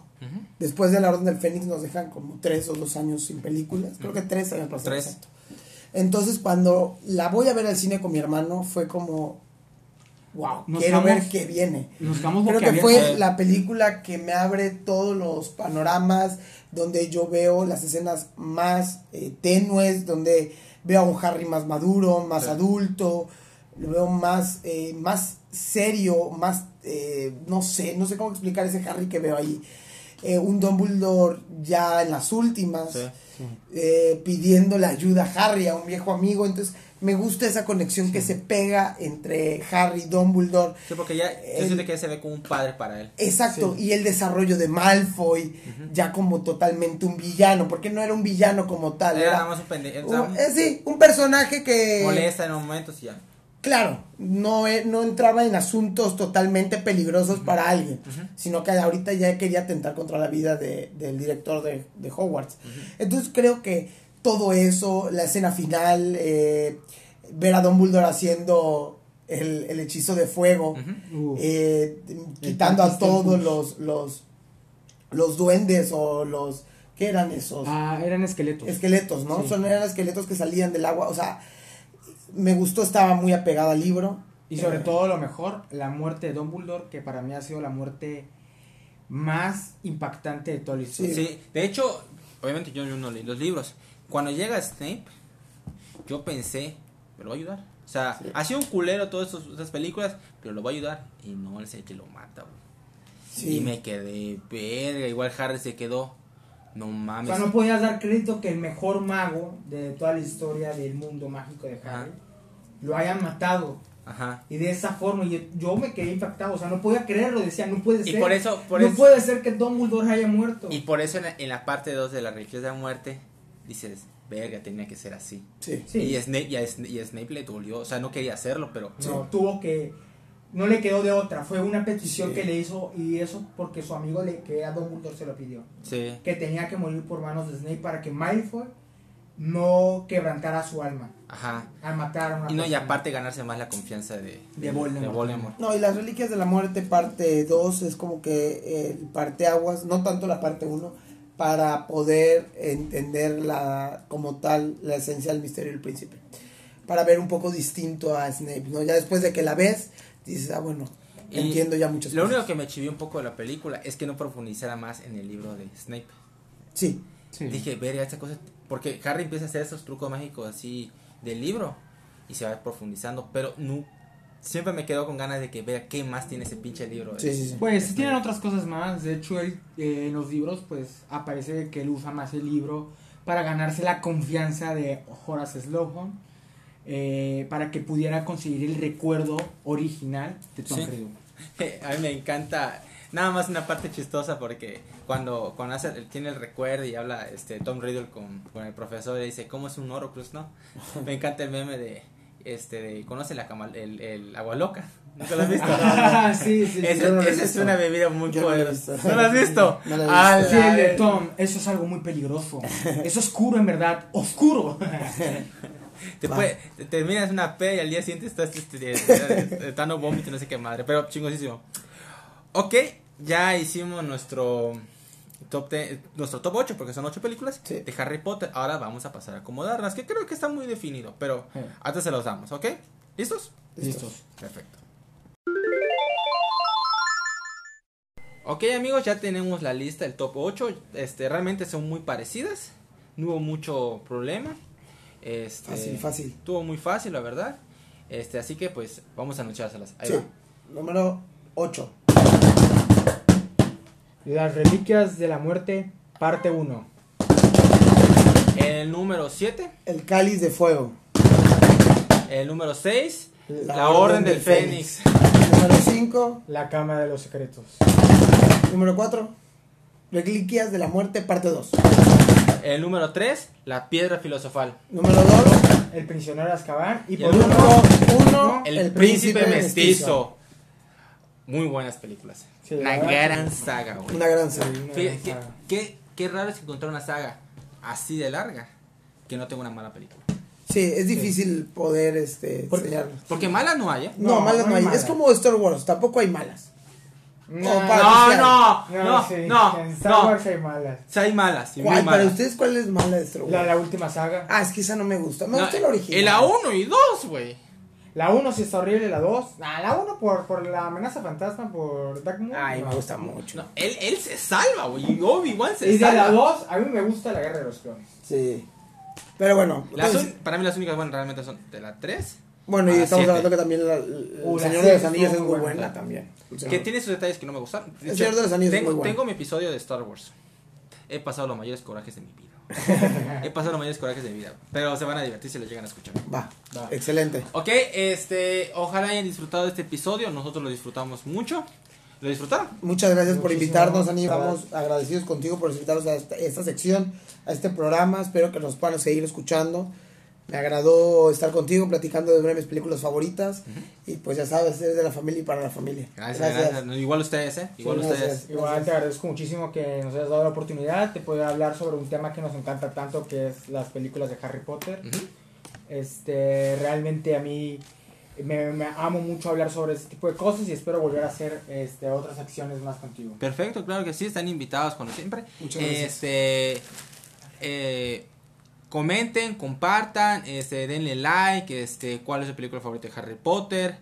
Después de La Orden del Fénix nos dejan como tres o dos años sin películas. Creo que tres años para exacto. Entonces, cuando la voy a ver al cine con mi hermano, fue como. Wow, Nos quiero ver qué viene. nos Creo que fue la película que me abre todos los panoramas, donde yo veo las escenas más eh, tenues, donde veo a un Harry más maduro, más Sí. adulto, lo veo más, eh, más serio, más, eh, no sé, no sé cómo explicar ese Harry que veo ahí. Eh, un Dumbledore ya en las últimas, Sí. eh, pidiéndole ayuda a Harry, a un viejo amigo, entonces me gusta esa conexión que se pega entre Harry y Dumbledore. Sí, porque ya El- yo siento que se ve como un padre para él. Exacto, Sí. y el desarrollo de Malfoy, ya como totalmente un villano, porque no era un villano como tal, Era era, nada más un pendejo. eh, sí, un personaje que, molesta en momentos y ya. claro, no, e- no entraba en asuntos totalmente peligrosos para alguien, sino que ahorita ya quería atentar contra la vida de- del director de, de Hogwarts. Entonces creo que todo eso, la escena final, eh, ver a Dumbledore haciendo el, el hechizo de fuego, eh, quitando a todos los, los, los duendes o los... ¿Qué eran esos? Ah, eran esqueletos. Esqueletos, ¿no? Sí. Son eran esqueletos que salían del agua, o sea, me gustó, estaba muy apegado al libro. Y sobre Eh, todo lo mejor, la muerte de Dumbledore, que para mí ha sido la muerte más impactante de toda la historia. Sí, de hecho, obviamente yo no leí los libros. Cuando llega Snape, yo pensé, me lo va a ayudar. O sea, Sí. ha sido un culero todas esas, películas, pero lo va a ayudar. Y no él sé que lo mata, güey. Sí. Y me quedé, verga, igual Harry se quedó. No O mames. sea, no podías dar crédito que el mejor mago de toda la historia del mundo mágico de Harry lo hayan matado. Ajá. Y de esa forma, yo, yo me quedé impactado. O sea, no podía creerlo. Decía, no puede Y ser. por eso, por no eso, puede ser que Dumbledore haya muerto. y por eso en la, en la parte 2 de la de la muerte, dices, verga, tenía que ser así. Sí. Sí. Y, Snape, y, a Snape, y a Snape le dolió, o sea, no quería hacerlo, pero... No, tuvo que. No le quedó de otra. Fue una petición Sí. que le hizo. Y eso porque su amigo, le, que era Dumbledore, se lo pidió. Sí. Que tenía que morir por manos de Snape para que Malfoy no quebrantara su alma Ajá. al matar a una Y no, y aparte ganarse más la confianza de, De Voldemort. Voldemort. No, y las Reliquias de la Muerte parte 2 es como que el parteaguas, no tanto la parte 1, para poder entender la como tal la esencia del misterio del príncipe. Para ver un poco distinto a Snape, ¿no? Ya después de que la ves, dices, ah, bueno, Y entiendo ya muchas Lo cosas. único que me chivió un poco de la película es que no profundizara más en el libro de Snape. Sí, Sí. Dije, verga, esta cosa. Porque Harry empieza a hacer esos trucos mágicos así del libro y se va profundizando, pero no. Siempre me quedo con ganas de que vea qué más tiene ese pinche libro. de- Sí, sí, sí. Pues tienen otras cosas más. De hecho, él, eh, en los libros, pues aparece que él usa más el libro para ganarse la confianza de Horace Slughorn. eh, para que pudiera conseguir el recuerdo original de Tom Sí. Riddle. A mí me encanta. Nada más una parte chistosa porque cuando, cuando hace, tiene el recuerdo y habla este Tom Riddle con, con el profesor y dice, ¿cómo es un Horcrux, no? Me encanta el meme de, este, de, ¿conoce la cama, el, el agua loca? ¿Nunca lo has visto? Ah, sí, sí, sí. Esa no es una bebida muy Yo poderosa. visto. ¿No lo has visto? No lo he visto. Sí, la el de. Tom, eso es algo muy peligroso. Es oscuro en verdad, oscuro. Te, puede- te terminas una P y al día siguiente estás dando vómito y no sé qué madre. Pero chingosísimo. Ok, ya hicimos nuestro top, nuestro top 8 porque son 8 películas Sí. de Harry Potter. Ahora vamos a pasar a acomodarlas, que creo que está muy definido. Pero Sí. antes se los damos, ¿ok? ¿Listos? Listos. Perfecto. Ok amigos, ya tenemos la lista, el top 8. Este, realmente son muy parecidas. No hubo mucho problema. Este, Fácil, fácil. Estuvo muy fácil, la verdad. Este, así que pues vamos a anunciárselas. Ahí Sí. Número 8. Las reliquias de la muerte, parte 1. El número 7, El cáliz de fuego. el número 6, la, La Orden, Orden del del Fénix. Número 5. La Cámara de los Secretos. Número 4. Reliquias de la Muerte, parte 2. El número 3, la Piedra Filosofal. Número 2. El prisionero de Azkaban. Y Y por el último, Uno, El, Príncipe, Mestizo. Muy buenas películas. Sí, una gran saga, güey. Una gran serie. una Fíjate, gran qué, saga. qué- qué raro es encontrar una saga así de larga que no tenga una mala película. Sí, es difícil poder este, Porque-. Porque malas no hay, ¿eh? No, No, malas no hay. Es como Star Wars, tampoco hay malas. No, No, no, no, no, sí, no, En Star no. Wars hay malas. Sí hay malas, ¿Cuál? Para ustedes, ¿cuál es mala de Star Wars? La, la última saga. Ah, es que esa no me gusta. Me No, gusta la original. y la 1 y 2, güey. La 1 sí está horrible, la 2. Ah, la 1 por, por la amenaza fantasma, por Dark Moon. Ay, no. me gusta mucho. No, él, él se salva, güey. Y Obi-Wan se Y de salva. la 2, a mí me gusta la guerra de los clones. Sí. Pero bueno, Las entonces- un- para mí las únicas buenas realmente son de la 3. bueno, y estamos siete. hablando que también la- el Uh, Señor de los Anillos es muy buena. buena también. Que tiene sus detalles que no me gustaron. De El Señor de los Anillos es tengo, muy bueno. tengo mi episodio de Star Wars. He pasado los mayores corajes de mi vida. He pasado los mayores corajes de mi vida. Pero se van a divertir si lo llegan a escuchar. Va, Va. excelente. Ok, este, ojalá hayan disfrutado de este episodio. Nosotros lo disfrutamos mucho. ¿Lo disfrutaron? Muchas gracias por invitarnos, Ani. Estamos agradecidos contigo por invitarnos a esta, esta sección, a este programa. Espero que nos puedan seguir escuchando. Me agradó estar contigo platicando de una de mis películas favoritas. Y pues ya sabes, eres de la familia y para la familia. Gracias, gracias. Igual ustedes, ¿eh? Igual Sí, ustedes. gracias. Igual te agradezco muchísimo que nos hayas dado la oportunidad de poder hablar sobre un tema que nos encanta tanto, que es las películas de Harry Potter. Este, realmente a mí Me, me amo mucho hablar sobre este tipo de cosas y espero volver a hacer este, otras acciones más contigo. Perfecto, claro que sí, están invitados como siempre. Muchas gracias. Este, eh, comenten, compartan, este, denle like, este, cuál es su película favorita de Harry Potter,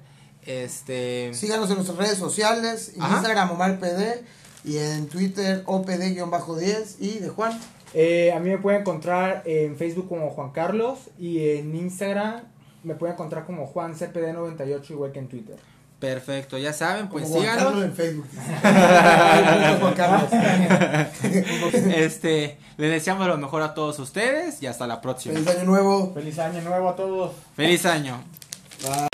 este, Síganos en nuestras redes sociales, en Ajá. Instagram OmarPD y en Twitter OPD-10 y de Juan. Eh, a mí me pueden encontrar en Facebook como Juan Carlos y en Instagram me pueden encontrar como Juan CPD98 igual que en Twitter. Perfecto, ya saben, pues Como Juan síganos. Carlos en Facebook. Juan Carlos. Este, les deseamos lo mejor a todos ustedes y hasta la próxima. Feliz año nuevo. Feliz año nuevo a todos. Feliz año. Bye.